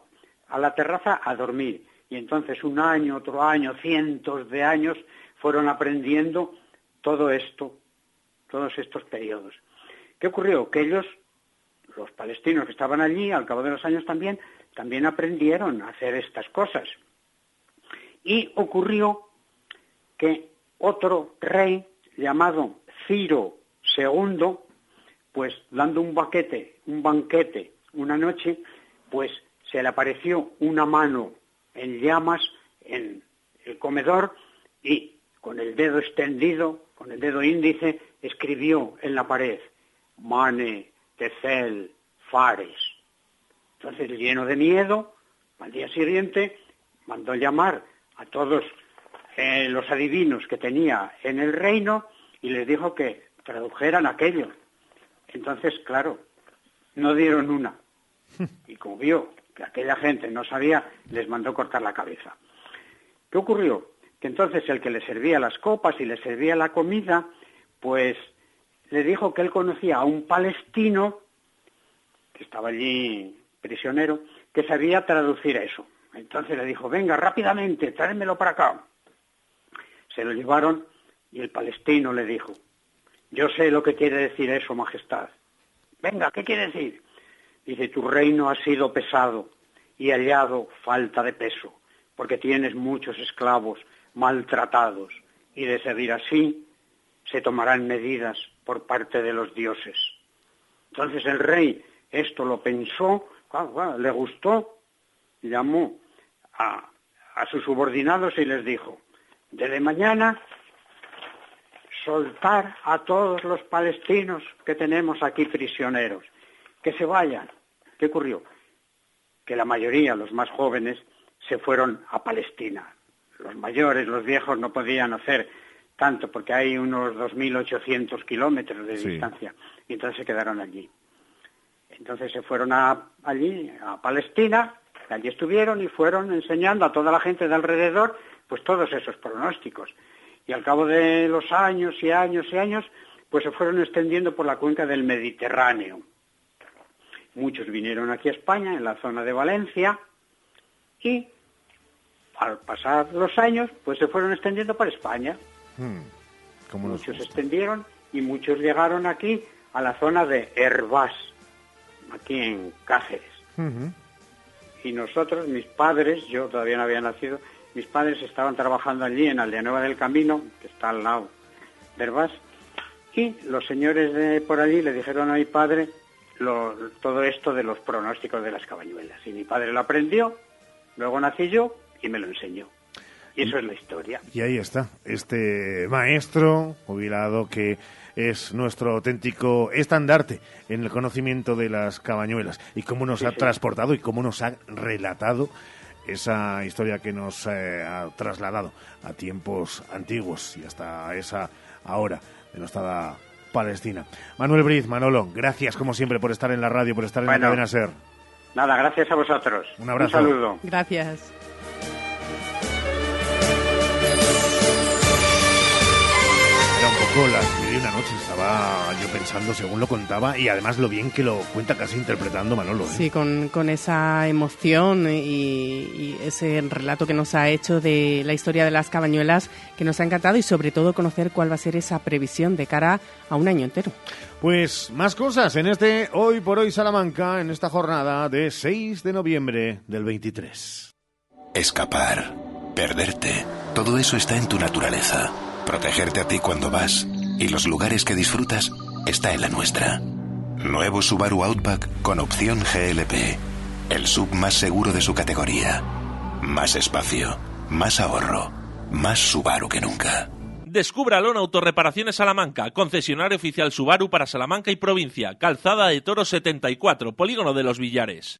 a la terraza a dormir. Y entonces un año, otro año, cientos de años fueron aprendiendo todo esto, todos estos periodos. ¿Qué ocurrió? Que ellos, los palestinos que estaban allí, al cabo de los años también, también aprendieron a hacer estas cosas. Y ocurrió que otro rey llamado Ciro II, pues dando un baquete, un banquete una noche, pues se le apareció una mano en llamas en el comedor y con el dedo extendido, con el dedo índice, escribió en la pared, Mane, Tecel, Fares. Entonces, lleno de miedo, al día siguiente mandó llamar a todos eh, los adivinos que tenía en el reino y les dijo que tradujeran aquello. Entonces, claro, no dieron una. Y como vio que aquella gente no sabía, les mandó cortar la cabeza. ¿Qué ocurrió? Que entonces el que le servía las copas y le servía la comida, pues le dijo que él conocía a un palestino que estaba allí prisionero, que sabía traducir eso. Entonces le dijo, venga, rápidamente, tráemelo para acá. Se lo llevaron y el palestino le dijo, yo sé lo que quiere decir eso, Majestad. Venga, ¿qué quiere decir? Dice, tu reino ha sido pesado y hallado falta de peso, porque tienes muchos esclavos maltratados, y de seguir así se tomarán medidas por parte de los dioses. Entonces el rey esto lo pensó, le gustó, llamó a, a sus subordinados y les dijo, desde mañana soltar a todos los palestinos que tenemos aquí prisioneros, que se vayan. ¿Qué ocurrió? Que la mayoría, los más jóvenes, se fueron a Palestina. Los mayores, los viejos no podían hacer tanto porque hay unos 2.800 kilómetros de distancia y entonces se quedaron allí. Entonces se fueron allí, a Palestina, allí estuvieron y fueron enseñando a toda la gente de alrededor pues todos esos pronósticos. Y al cabo de los años y años y años, pues se fueron extendiendo por la cuenca del Mediterráneo. Muchos vinieron aquí a España, en la zona de Valencia, y al pasar los años, pues se fueron extendiendo por España. Hmm. muchos se extendieron y muchos llegaron aquí a la zona de Herbás, aquí en Cáceres. Y nosotros, mis padres, yo todavía no había nacido, mis padres estaban trabajando allí en Aldeanueva del Camino, que está al lado de Herbás, y los señores de por allí le dijeron a mi padre todo esto de los pronósticos de las cabañuelas. Y mi padre lo aprendió, luego nací yo y me lo enseñó. Y eso es la historia. Y ahí está, este maestro jubilado que es nuestro auténtico estandarte en el conocimiento de las cabañuelas y cómo nos ha transportado y cómo nos ha relatado esa historia que nos eh, ha trasladado a tiempos antiguos y hasta esa ahora denostada Palestina. Manuel Briz, Manolo, gracias como siempre por estar en la radio, por estar en la cadena SER. Nada, gracias a vosotros. Un abrazo. Un saludo. Gracias. Las mil una noche estaba yo pensando según lo contaba y además lo bien que lo cuenta casi interpretando Manolo. ¿eh? Sí, con, con, esa emoción y, ese relato que nos ha hecho de la historia de las cabañuelas que nos ha encantado y sobre todo conocer cuál va a ser esa previsión de cara a un año entero. Pues más cosas en este Hoy por Hoy Salamanca, en esta jornada de 6 de noviembre del 23. Escapar, perderte, todo eso está en tu naturaleza. Protegerte a ti cuando vas y los lugares que disfrutas está en la nuestra. Nuevo Subaru Outback con opción GLP. El sub más seguro de su categoría. Más espacio, más ahorro, más Subaru que nunca. Descúbralo en Autorreparaciones Salamanca, concesionario oficial Subaru para Salamanca y provincia, Calzada de Toro 74, Polígono de los Villares.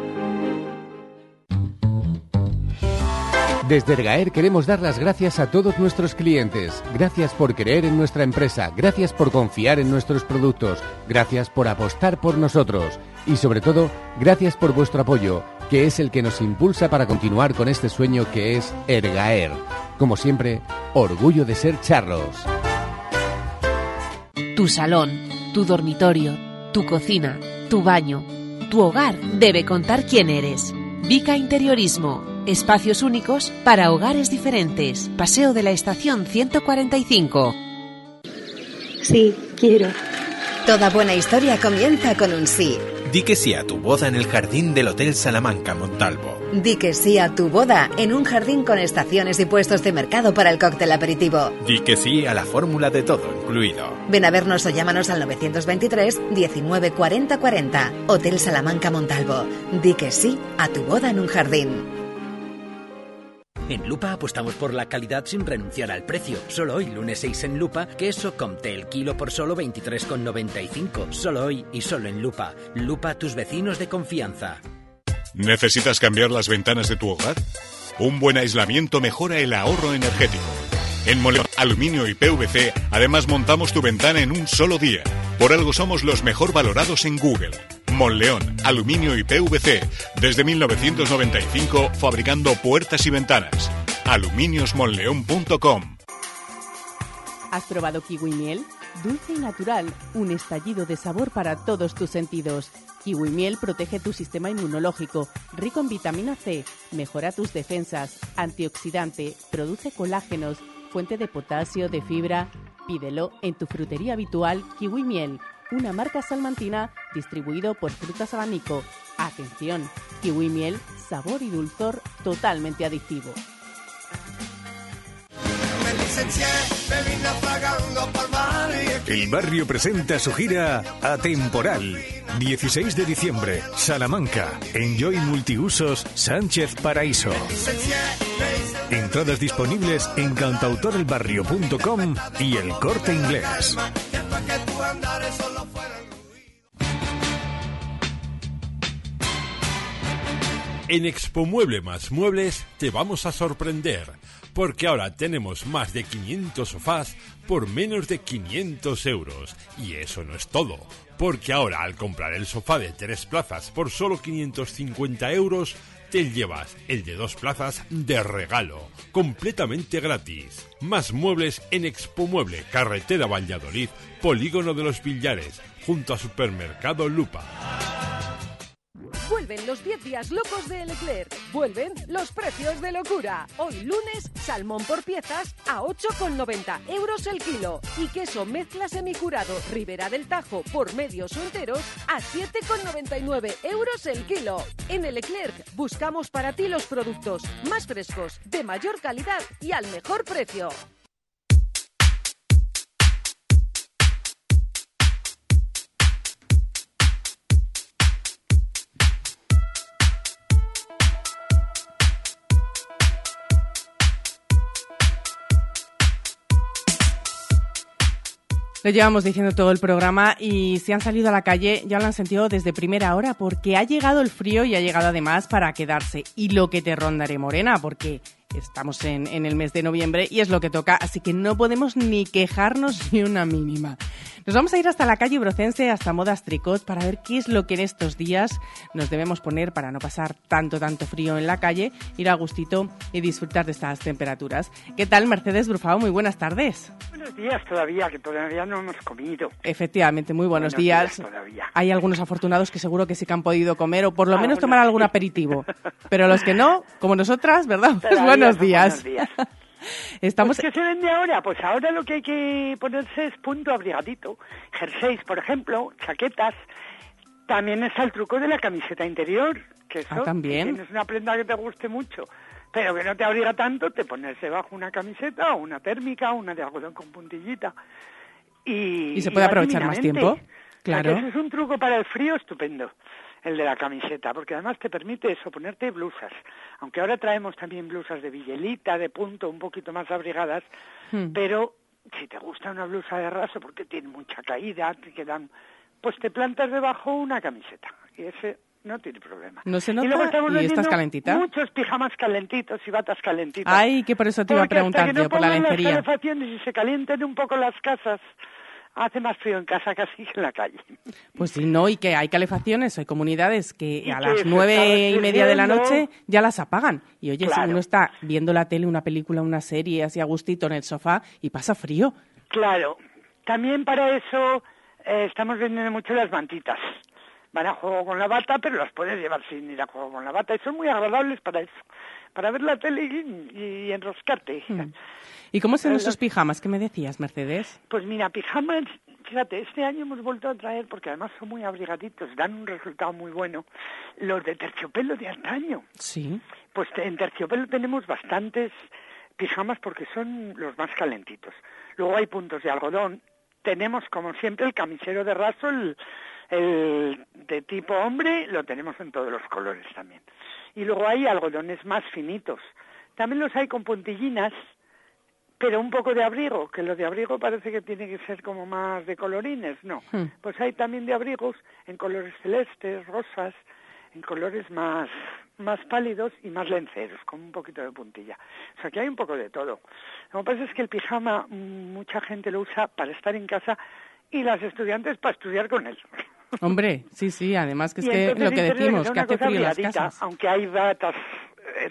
Desde Ergaer queremos dar las gracias a todos nuestros clientes. Gracias por creer en nuestra empresa, gracias por confiar en nuestros productos, gracias por apostar por nosotros y sobre todo, gracias por vuestro apoyo, que es el que nos impulsa para continuar con este sueño que es Ergaer. Como siempre, orgullo de ser charros. Tu salón, tu dormitorio, tu cocina, tu baño, tu hogar debe contar quién eres. Vica Interiorismo Espacios únicos para hogares diferentes. Paseo de la Estación 145. Sí, quiero. Toda buena historia comienza con un sí. Di que sí a tu boda en el jardín del Hotel Salamanca Montalvo. Di que sí a tu boda en un jardín con estaciones y puestos de mercado para el cóctel aperitivo. Di que sí a la fórmula de todo incluido. Ven a vernos o llámanos al 923 19 40 40. Hotel Salamanca Montalvo. Di que sí a tu boda en un jardín. En Lupa apostamos por la calidad sin renunciar al precio. Solo hoy, lunes 6 en Lupa, queso Comté el kilo por solo 23,95. Solo hoy y solo en Lupa. Lupa, tus vecinos de confianza. ¿Necesitas cambiar las ventanas de tu hogar? Un buen aislamiento mejora el ahorro energético. En Moleón Aluminio y PVC, además montamos tu ventana en un solo día. Por algo somos los mejor valorados en Google. Monleón, aluminio y PVC, desde 1995 fabricando puertas y ventanas. aluminiosmonleón.com ¿Has probado kiwi miel? Dulce y natural, un estallido de sabor para todos tus sentidos. Kiwi miel protege tu sistema inmunológico, rico en vitamina C, mejora tus defensas, antioxidante, produce colágenos, fuente de potasio, de fibra. Pídelo en tu frutería habitual Kiwi Miel, una marca salmantina distribuido por Frutas Abanico. Atención, Kiwi Miel, sabor y dulzor totalmente adictivo. El barrio presenta su gira Atemporal. 16 de diciembre, Salamanca. Enjoy Multiusos Sánchez Paraíso. Entradas disponibles en cantautorelbarrio.com y el corte inglés. En Expo Mueble más Muebles te vamos a sorprender, porque ahora tenemos más de 500 sofás por menos de 500 euros. Y eso no es todo, porque ahora al comprar el sofá de tres plazas por solo 550 euros, te llevas el de dos plazas de regalo, completamente gratis. Más muebles en Expo Mueble, carretera Valladolid, Polígono de los Villares, junto a Supermercado Lupa. Vuelven los 10 días locos de Leclerc. Vuelven los precios de locura. Hoy lunes, salmón por piezas a 8,90 euros el kilo. Y queso mezcla semicurado Ribera del Tajo por medios o enteros a 7,99 euros el kilo. En el Leclerc buscamos para ti los productos más frescos, de mayor calidad y al mejor precio. Lo llevamos diciendo todo el programa y si han salido a la calle ya lo han sentido desde primera hora porque ha llegado el frío y ha llegado además para quedarse. Y lo que te rondaré, Morena, porque estamos en, en, el mes de noviembre y es lo que toca, así que no podemos ni quejarnos ni una mínima. Nos vamos a ir hasta la calle Brocense, hasta Modas Tricot, para ver qué es lo que en estos días nos debemos poner para no pasar tanto, tanto frío en la calle, ir a gustito y disfrutar de estas temperaturas. ¿Qué tal, Mercedes Brufao? Muy buenas tardes. Buenos días todavía, que todavía no hemos comido. Efectivamente, muy buenos, buenos días. días todavía. Hay algunos afortunados que seguro que sí que han podido comer o por lo ah, menos tomar algún aperitivo. [laughs] Pero los que no, como nosotras, ¿verdad? Pues buenos días. [laughs] Estamos... Pues, ¿Qué se vende ahora? Pues ahora lo que hay que ponerse es punto abrigadito. Jerseys, por ejemplo, chaquetas. También está el truco de la camiseta interior, que eso, ah, también. Si tienes una prenda que te guste mucho, pero que no te abriga tanto, te pones debajo una camiseta o una térmica o una de algodón con puntillita. Y, ¿Y se puede aprovechar más tiempo. Claro. Eso es un truco para el frío estupendo el de la camiseta, porque además te permite eso, ponerte blusas. Aunque ahora traemos también blusas de villelita, de punto, un poquito más abrigadas, Hmm. pero si te gusta una blusa de raso porque tiene mucha caída, te quedan, pues te plantas debajo una camiseta. Y ese no tiene problema. No se y nota luego estamos y, estás calentita. Muchos pijamas calentitos y batas calentitas. Ay, que por eso te iba a hasta preguntar que no yo, por la lencería. las calefacciones y se calienten un poco las casas, hace más frío en casa casi que en la calle. Pues sí, no, y que hay calefacciones, hay comunidades que Y a que las nueve y media de la noche ya las apagan. Y oye, si uno está viendo la tele, una película, una serie, así a gustito en el sofá y pasa frío. Claro. También para eso eh, estamos vendiendo mucho las mantitas. Van a juego con la bata, pero las puedes llevar sin ir a juego con la bata. Y son muy agradables para eso. Para ver la tele y, y enroscarte. ¿Y cómo son Pero esos pijamas que me decías, Mercedes? Pues mira, pijamas, fíjate, este año hemos vuelto a traer, porque además son muy abrigaditos, dan un resultado muy bueno, los de terciopelo de antaño. Sí. Pues en terciopelo tenemos bastantes pijamas porque son los más calentitos. Luego hay puntos de algodón. Tenemos, como siempre, el camisero de raso, el, el de tipo hombre, lo tenemos en todos los colores también. Y luego hay algodones más finitos. También los hay con puntillinas, pero un poco de abrigo, que lo de abrigo parece que tiene que ser como más de colorines, no. Hmm. Pues hay también de abrigos en colores celestes, rosas, en colores más, más pálidos y más lenceros, con un poquito de puntilla. O sea que hay un poco de todo. Lo que pasa es que el pijama mm, mucha gente lo usa para estar en casa y las estudiantes para estudiar con él. Hombre, sí, sí, además que es que lo que decimos, que hace frío las casas. Aunque hay batas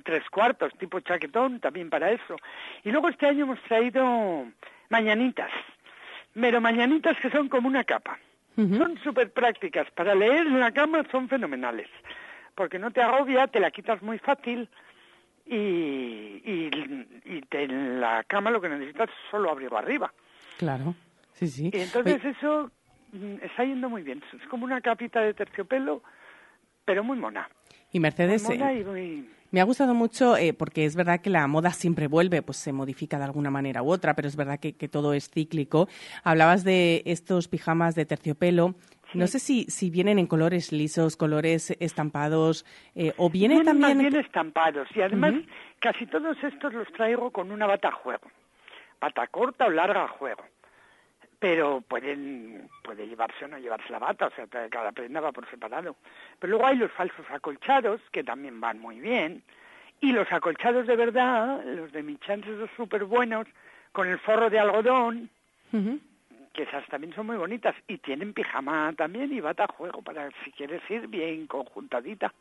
tres cuartos, tipo chaquetón, también para eso. Y luego este año hemos traído mañanitas, pero mañanitas que son como una capa. Son súper prácticas. Para leer en la cama son fenomenales. Porque no te agobia, te la quitas muy fácil y, y, y te- en la cama lo que necesitas es solo abrigo arriba. Claro, sí, sí. Y entonces Oye, eso mm, está yendo muy bien. Es como una capita de terciopelo, pero muy mona. Y Mercedes, eh. Me ha gustado mucho eh, porque es verdad que la moda siempre vuelve, pues se modifica de alguna manera u otra, pero es verdad que, que todo es cíclico. Hablabas de estos pijamas de terciopelo. No sé si, si vienen en colores lisos, colores estampados, eh, o viene Vienen también... más bien estampados. Y además casi todos estos los traigo con una bata a juego. Bata corta o larga a juego. Pero pueden puede llevarse o no llevarse la bata, o sea, cada prenda va por separado. Pero luego hay los falsos acolchados, que también van muy bien. Y los acolchados de verdad, los de Michan, esos súper buenos, con el forro de algodón, que esas también son muy bonitas. Y tienen pijama también y bata a juego, para si quieres ir bien conjuntadita.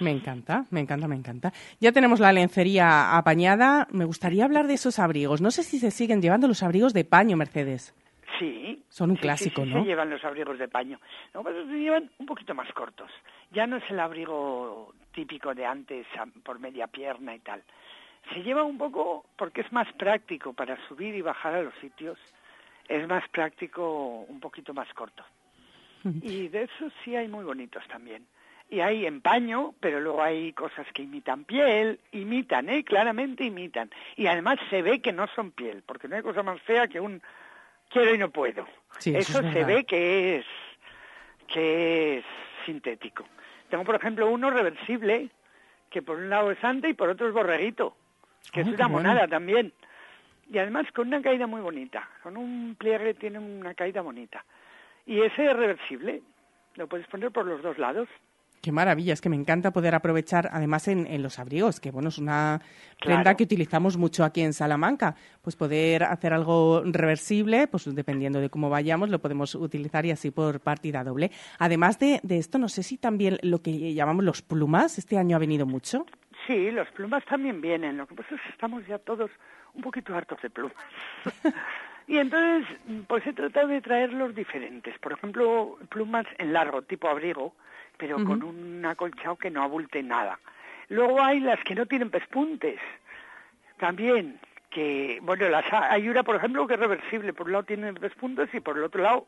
Me encanta, me encanta, me encanta. Ya tenemos la lencería apañada. Me gustaría hablar de esos abrigos. No sé si se siguen llevando los abrigos de paño, Mercedes. Sí. Son un sí, clásico, sí, sí, ¿no? se llevan los abrigos de paño. Lo que pasa es que se llevan un poquito más cortos. Ya no es el abrigo típico de antes, por media pierna y tal. Se lleva un poco porque es más práctico para subir y bajar a los sitios. Es más práctico un poquito más corto. [laughs] Y de esos sí hay muy bonitos también. Y hay en paño, pero luego hay cosas que imitan piel, imitan, ¿eh? Claramente imitan. Y además se ve que no son piel, porque no hay cosa más fea que un quiero y no puedo. Sí, eso eso es se ve que es que es sintético. Tengo, por ejemplo, uno reversible, que por un lado es ante y por otro es borreguito, que es qué una bueno. monada también. Y además con una caída muy bonita, con un pliegue tiene una caída bonita. Y ese es reversible, lo puedes poner por los dos lados. Qué maravilla, es que me encanta poder aprovechar, además en, en los abrigos, que bueno, es una prenda Claro. que utilizamos mucho aquí en Salamanca. Pues poder hacer algo reversible, pues dependiendo de cómo vayamos, lo podemos utilizar y así por partida doble. Además de, de esto, no sé si también lo que llamamos los plumas, este año ha venido mucho. Sí, los plumas también vienen. Lo que pasa es que estamos ya todos un poquito hartos de plumas. [laughs] y entonces, pues he tratado de traerlos diferentes. Por ejemplo, plumas en largo, tipo abrigo, pero con un acolchado que no abulte nada. Luego hay las que no tienen pespuntes. También, que, bueno, las, ha- hay una, por ejemplo, que es reversible. Por un lado tiene pespuntes y por el otro lado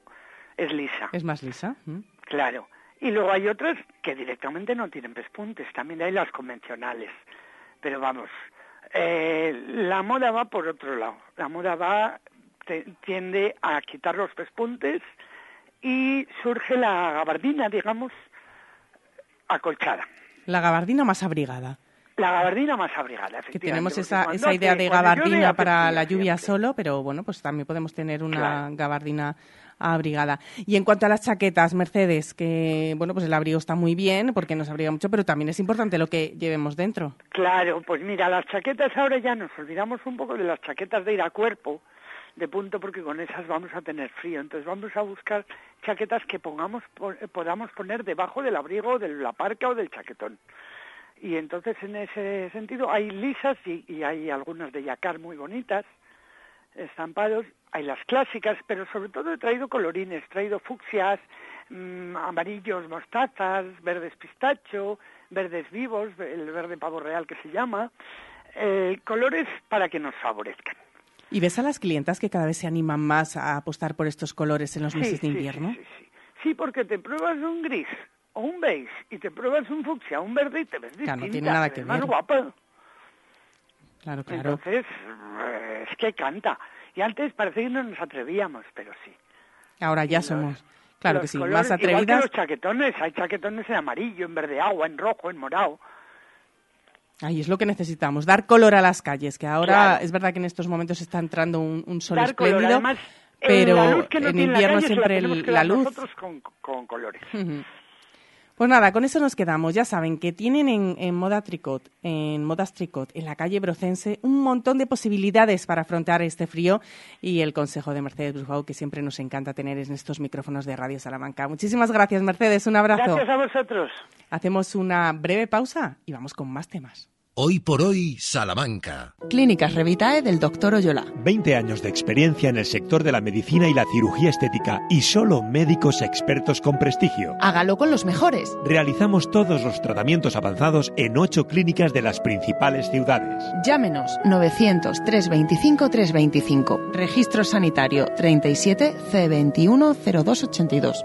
es lisa. Es más lisa. Claro. Y luego hay otras que directamente no tienen pespuntes. También hay las convencionales. Pero vamos, eh, la moda va por otro lado. La moda va te- tiende a quitar los pespuntes y surge la gabardina, digamos, acolchada. La gabardina más abrigada. La gabardina más abrigada, Que efectivamente. tenemos porque esa, esa idea hace- de gabardina para la lluvia siempre. solo, pero bueno, pues también podemos tener una Claro. gabardina abrigada. Y en cuanto a las chaquetas, Mercedes, que bueno, pues el abrigo está muy bien porque nos abriga mucho, pero también es importante lo que llevemos dentro. Claro, pues mira, las chaquetas ahora ya nos olvidamos un poco de las chaquetas de ir a cuerpo, de punto porque con esas vamos a tener frío. Entonces vamos a buscar chaquetas que pongamos, po- eh, podamos poner debajo del abrigo, de la parca o del chaquetón. Y entonces en ese sentido hay lisas y, y hay algunas de yacar muy bonitas, estampados, hay las clásicas, pero sobre todo he traído colorines, he traído fucsias, mm, amarillos mostazas, verdes pistacho, verdes vivos, el verde pavo real que se llama, eh, colores para que nos favorezcan. ¿Y ves a las clientas que cada vez se animan más a apostar por estos colores en los Sí, meses de sí, sí, invierno? Sí, porque te pruebas un gris o un beige y te pruebas un fucsia, un verde y te ves Claro, no distinta, tiene nada que ves más ver. guapa. Claro, claro. Entonces, es que canta. Y antes parecía que no nos atrevíamos, pero sí. Ahora ya los- somos, claro que sí, colores- más Igual que atrevidas. los chaquetones, hay chaquetones en amarillo, en verde agua, en rojo, en morado. Ahí es lo que necesitamos, dar color a las calles, que ahora Claro. es verdad que en estos momentos está entrando un, un sol Dar color. espléndido, Además, pero no en invierno la siempre la luz. nosotros con, con colores. Pues nada, con eso nos quedamos. Ya saben que tienen en, Moda Tricot, en Modas Tricot, en la calle Brocense, un montón de posibilidades para afrontar este frío y el consejo de Mercedes Brujau, que siempre nos encanta tener en estos micrófonos de Radio Salamanca. Muchísimas gracias, Mercedes. Un abrazo. Gracias a vosotros. Hacemos una breve pausa y vamos con más temas. Hoy por hoy, Salamanca. Clínicas Revitae del Dr. Oyola. 20 años de experiencia en el sector de la medicina y la cirugía estética y solo médicos expertos con prestigio. Hágalo con los mejores. Realizamos todos los tratamientos avanzados en ocho clínicas de las principales ciudades. Llámenos 900 325 325. Registro sanitario 37 C21 0282.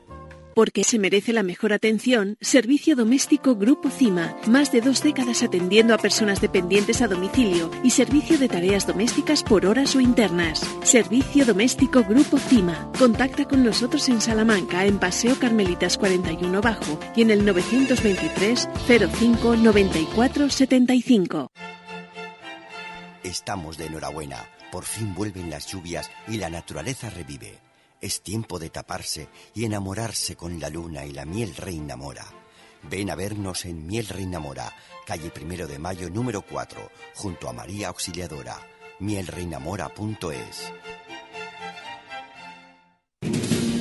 Porque se merece la mejor atención, Servicio Doméstico Grupo CIMA. Más de dos décadas atendiendo a personas dependientes a domicilio y servicio de tareas domésticas por horas o internas. Servicio Doméstico Grupo CIMA. Contacta con nosotros en Salamanca, en Paseo Carmelitas 41 Bajo y en el 923 05 94 75. Estamos de enhorabuena. Por fin vuelven las lluvias y la naturaleza revive. Es tiempo de taparse y enamorarse con la luna y la miel reina mora. Ven a vernos en Miel Reina Mora, calle Primero de Mayo número 4, junto a María Auxiliadora. mielreinamora.es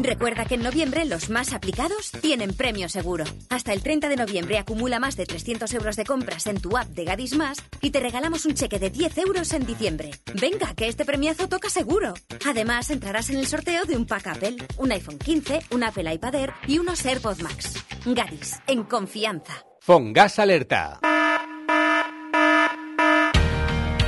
Recuerda que en noviembre los más aplicados tienen premio seguro. Hasta el 30 de noviembre acumula más de 300 euros de compras en tu app de Gadis Más y te regalamos un cheque de 10 euros en diciembre. Venga, que este premiazo toca seguro. Además, entrarás en el sorteo de un pack Apple, un iPhone 15, un Apple iPad Air y unos AirPods Max. Gadis, en confianza. Fongas Alerta.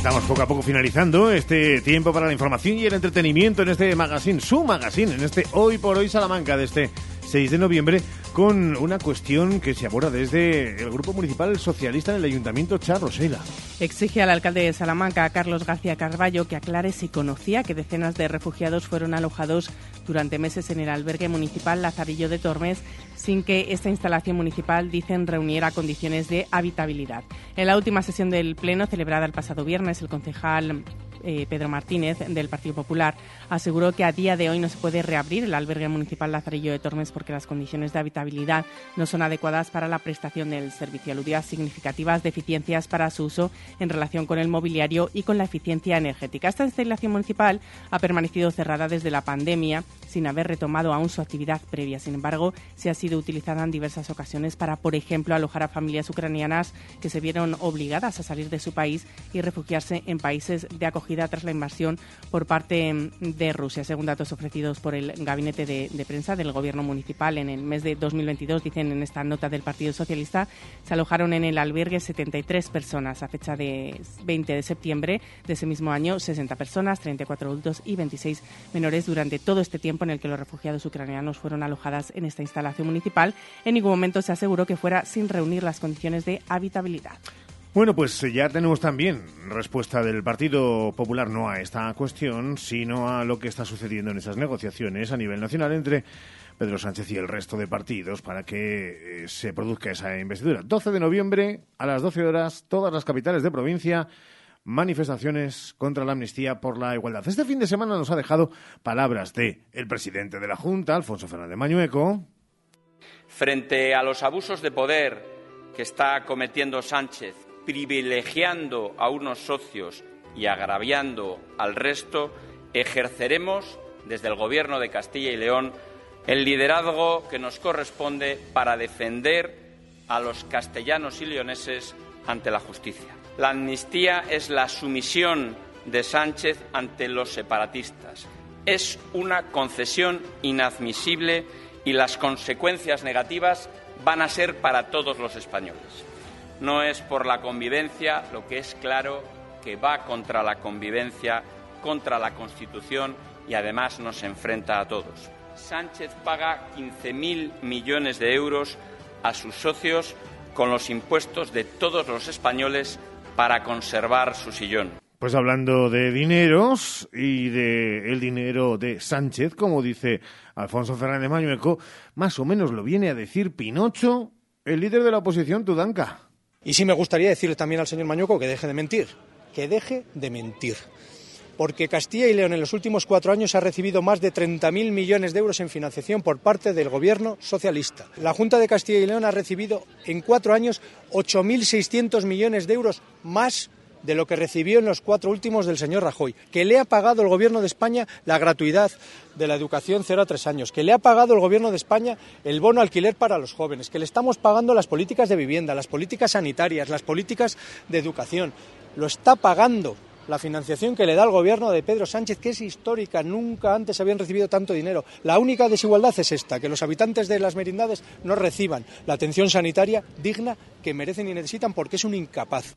Estamos poco a poco finalizando este tiempo para la información y el entretenimiento en este magazine, su magazine, en este Hoy por Hoy Salamanca de este 6 de noviembre, con una cuestión que se aborda desde el Grupo Municipal Socialista en el Ayuntamiento Charrosela. Exige al alcalde de Salamanca, Carlos García Carballo, que aclare si conocía que decenas de refugiados fueron alojados durante meses en el albergue municipal Lazarillo de Tormes sin que esta instalación municipal, dicen, reuniera condiciones de habitabilidad. En la última sesión del Pleno, celebrada el pasado viernes, el concejal eh, Pedro Martínez, del Partido Popular, aseguró que a día de hoy no se puede reabrir el albergue municipal Lazarillo de Tormes porque las condiciones de habitabilidad no son adecuadas para la prestación del servicio. Aludía significativas deficiencias para su uso en relación con el mobiliario y con la eficiencia energética. Esta instalación municipal ha permanecido cerrada desde la pandemia sin haber retomado aún su actividad previa. Sin embargo, se ha sido utilizada en diversas ocasiones para, por ejemplo, alojar a familias ucranianas que se vieron obligadas a salir de su país y refugiarse en países de acogida tras la invasión por parte de Rusia. Según datos ofrecidos por el gabinete de, de prensa del Gobierno municipal en el mes de 2022, dicen en esta nota del Partido Socialista, se alojaron en el albergue 73 personas a fecha de 20 de septiembre de ese mismo año, 60 personas, 34 adultos y 26 menores durante todo este tiempo en el que los refugiados ucranianos fueron alojadas en esta instalación municipal. En ningún momento se aseguró que fuera sin reunir las condiciones de habitabilidad. Bueno, pues ya tenemos también respuesta del Partido Popular no a esta cuestión, sino a lo que está sucediendo en esas negociaciones a nivel nacional entre Pedro Sánchez y el resto de partidos para que eh, se produzca esa investidura. 12 de noviembre, a las 12 horas, todas las capitales de provincia manifestaciones contra la amnistía por la igualdad. Este fin de semana nos ha dejado palabras de el presidente de la Junta, Alfonso Fernández Mañueco. Frente a los abusos de poder que está cometiendo Sánchez, privilegiando a unos socios y agraviando al resto, ejerceremos desde el Gobierno de Castilla y León el liderazgo que nos corresponde para defender a los castellanos y leoneses ante la justicia. La amnistía es la sumisión de Sánchez ante los separatistas. Es una concesión inadmisible y las consecuencias negativas van a ser para todos los españoles. No es por la convivencia, lo que es claro que va contra la convivencia, contra la Constitución y además nos enfrenta a todos. Sánchez paga 15.000 millones de euros a sus socios con los impuestos de todos los españoles para conservar su sillón. Pues hablando de dineros y de el dinero de Sánchez, como dice Alfonso Fernández Mañueco, más o menos lo viene a decir Pinocho, el líder de la oposición, Tudanca. Y sí me gustaría decirle también al señor Mañueco que deje de mentir, que deje de mentir. Porque Castilla y León en los últimos cuatro años ha recibido más de 30.000 millones de euros en financiación por parte del gobierno socialista. La Junta de Castilla y León ha recibido en cuatro años 8.600 millones de euros más de lo que recibió en los cuatro últimos del señor Rajoy, que le ha pagado el Gobierno de España la gratuidad de la educación cero a tres años, que le ha pagado el Gobierno de España el bono alquiler para los jóvenes, que le estamos pagando las políticas de vivienda, las políticas sanitarias, las políticas de educación. Lo está pagando la financiación que le da el gobierno de Pedro Sánchez, que es histórica, nunca antes habían recibido tanto dinero. La única desigualdad es esta, que los habitantes de las merindades no reciban la atención sanitaria digna que merecen y necesitan porque es un incapaz.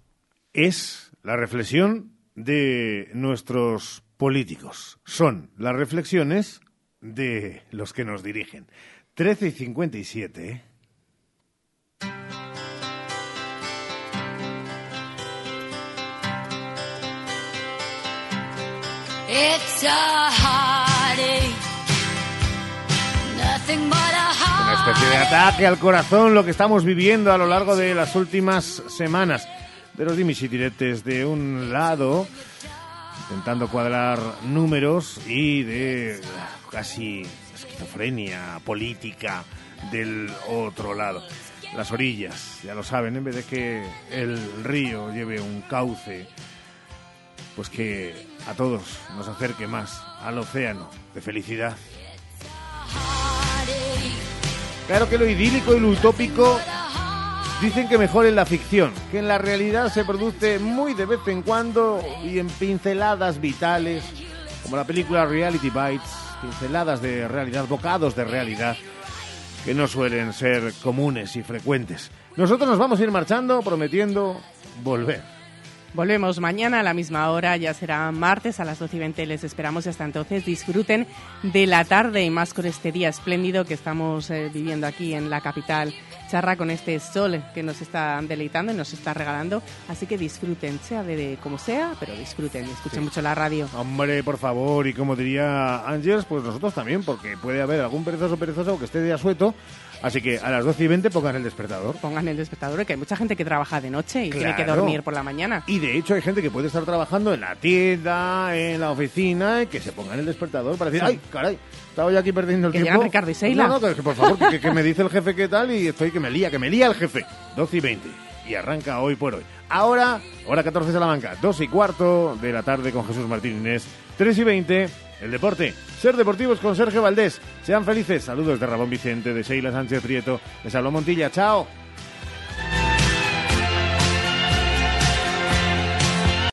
Es la reflexión de nuestros políticos. Son las reflexiones de los que nos dirigen. 13 y 57. It's a heartache, nothing but a Una especie de ataque al corazón, lo que estamos viviendo a lo largo de las últimas semanas. De los dimis y de un lado, intentando cuadrar números, y de casi esquizofrenia política del otro lado. Las orillas, ya lo saben, en vez de que el río lleve un cauce, pues que a todos nos acerque más al océano de felicidad. Claro que lo idílico y lo utópico dicen que mejor en la ficción, que en la realidad se produce muy de vez en cuando y en pinceladas vitales, como la película Reality Bites, pinceladas de realidad, bocados de realidad, que no suelen ser comunes y frecuentes. Nosotros nos vamos a ir marchando prometiendo volver. Volvemos mañana a la misma hora, ya será martes a las 12 y 20. Les esperamos y hasta entonces disfruten de la tarde y más con este día espléndido que estamos eh, viviendo aquí en la capital charra con este sol que nos está deleitando y nos está regalando. Así que disfruten, sea de, como sea, pero disfruten escuchen Sí. mucho la radio. Hombre, por favor, y como diría Ángels, pues nosotros también, porque puede haber algún perezoso perezoso que esté de asueto Así que a las 12 y 20 pongan el despertador. Pongan el despertador, que hay mucha gente que trabaja de noche y tiene que Claro. dormir por la mañana. Y de hecho hay gente que puede estar trabajando en la tienda, en la oficina, y que se pongan el despertador para decir, Sí. ay, caray, estaba yo aquí perdiendo el Que tiempo. Ricardo y Seila. No, no, que por favor, que, que me dice el jefe qué tal y estoy que me lía, que me lía el jefe. 12 y 20. Y arranca hoy por hoy. Ahora, hora 14 Salamanca, 2 y cuarto de la tarde con Jesús Martín Inés, 3 y 20, el deporte. Ser deportivos con Sergio Valdés. Sean felices. Saludos de Ramón Vicente, de Sheila Sánchez Prieto, de Salvo Montilla. Chao.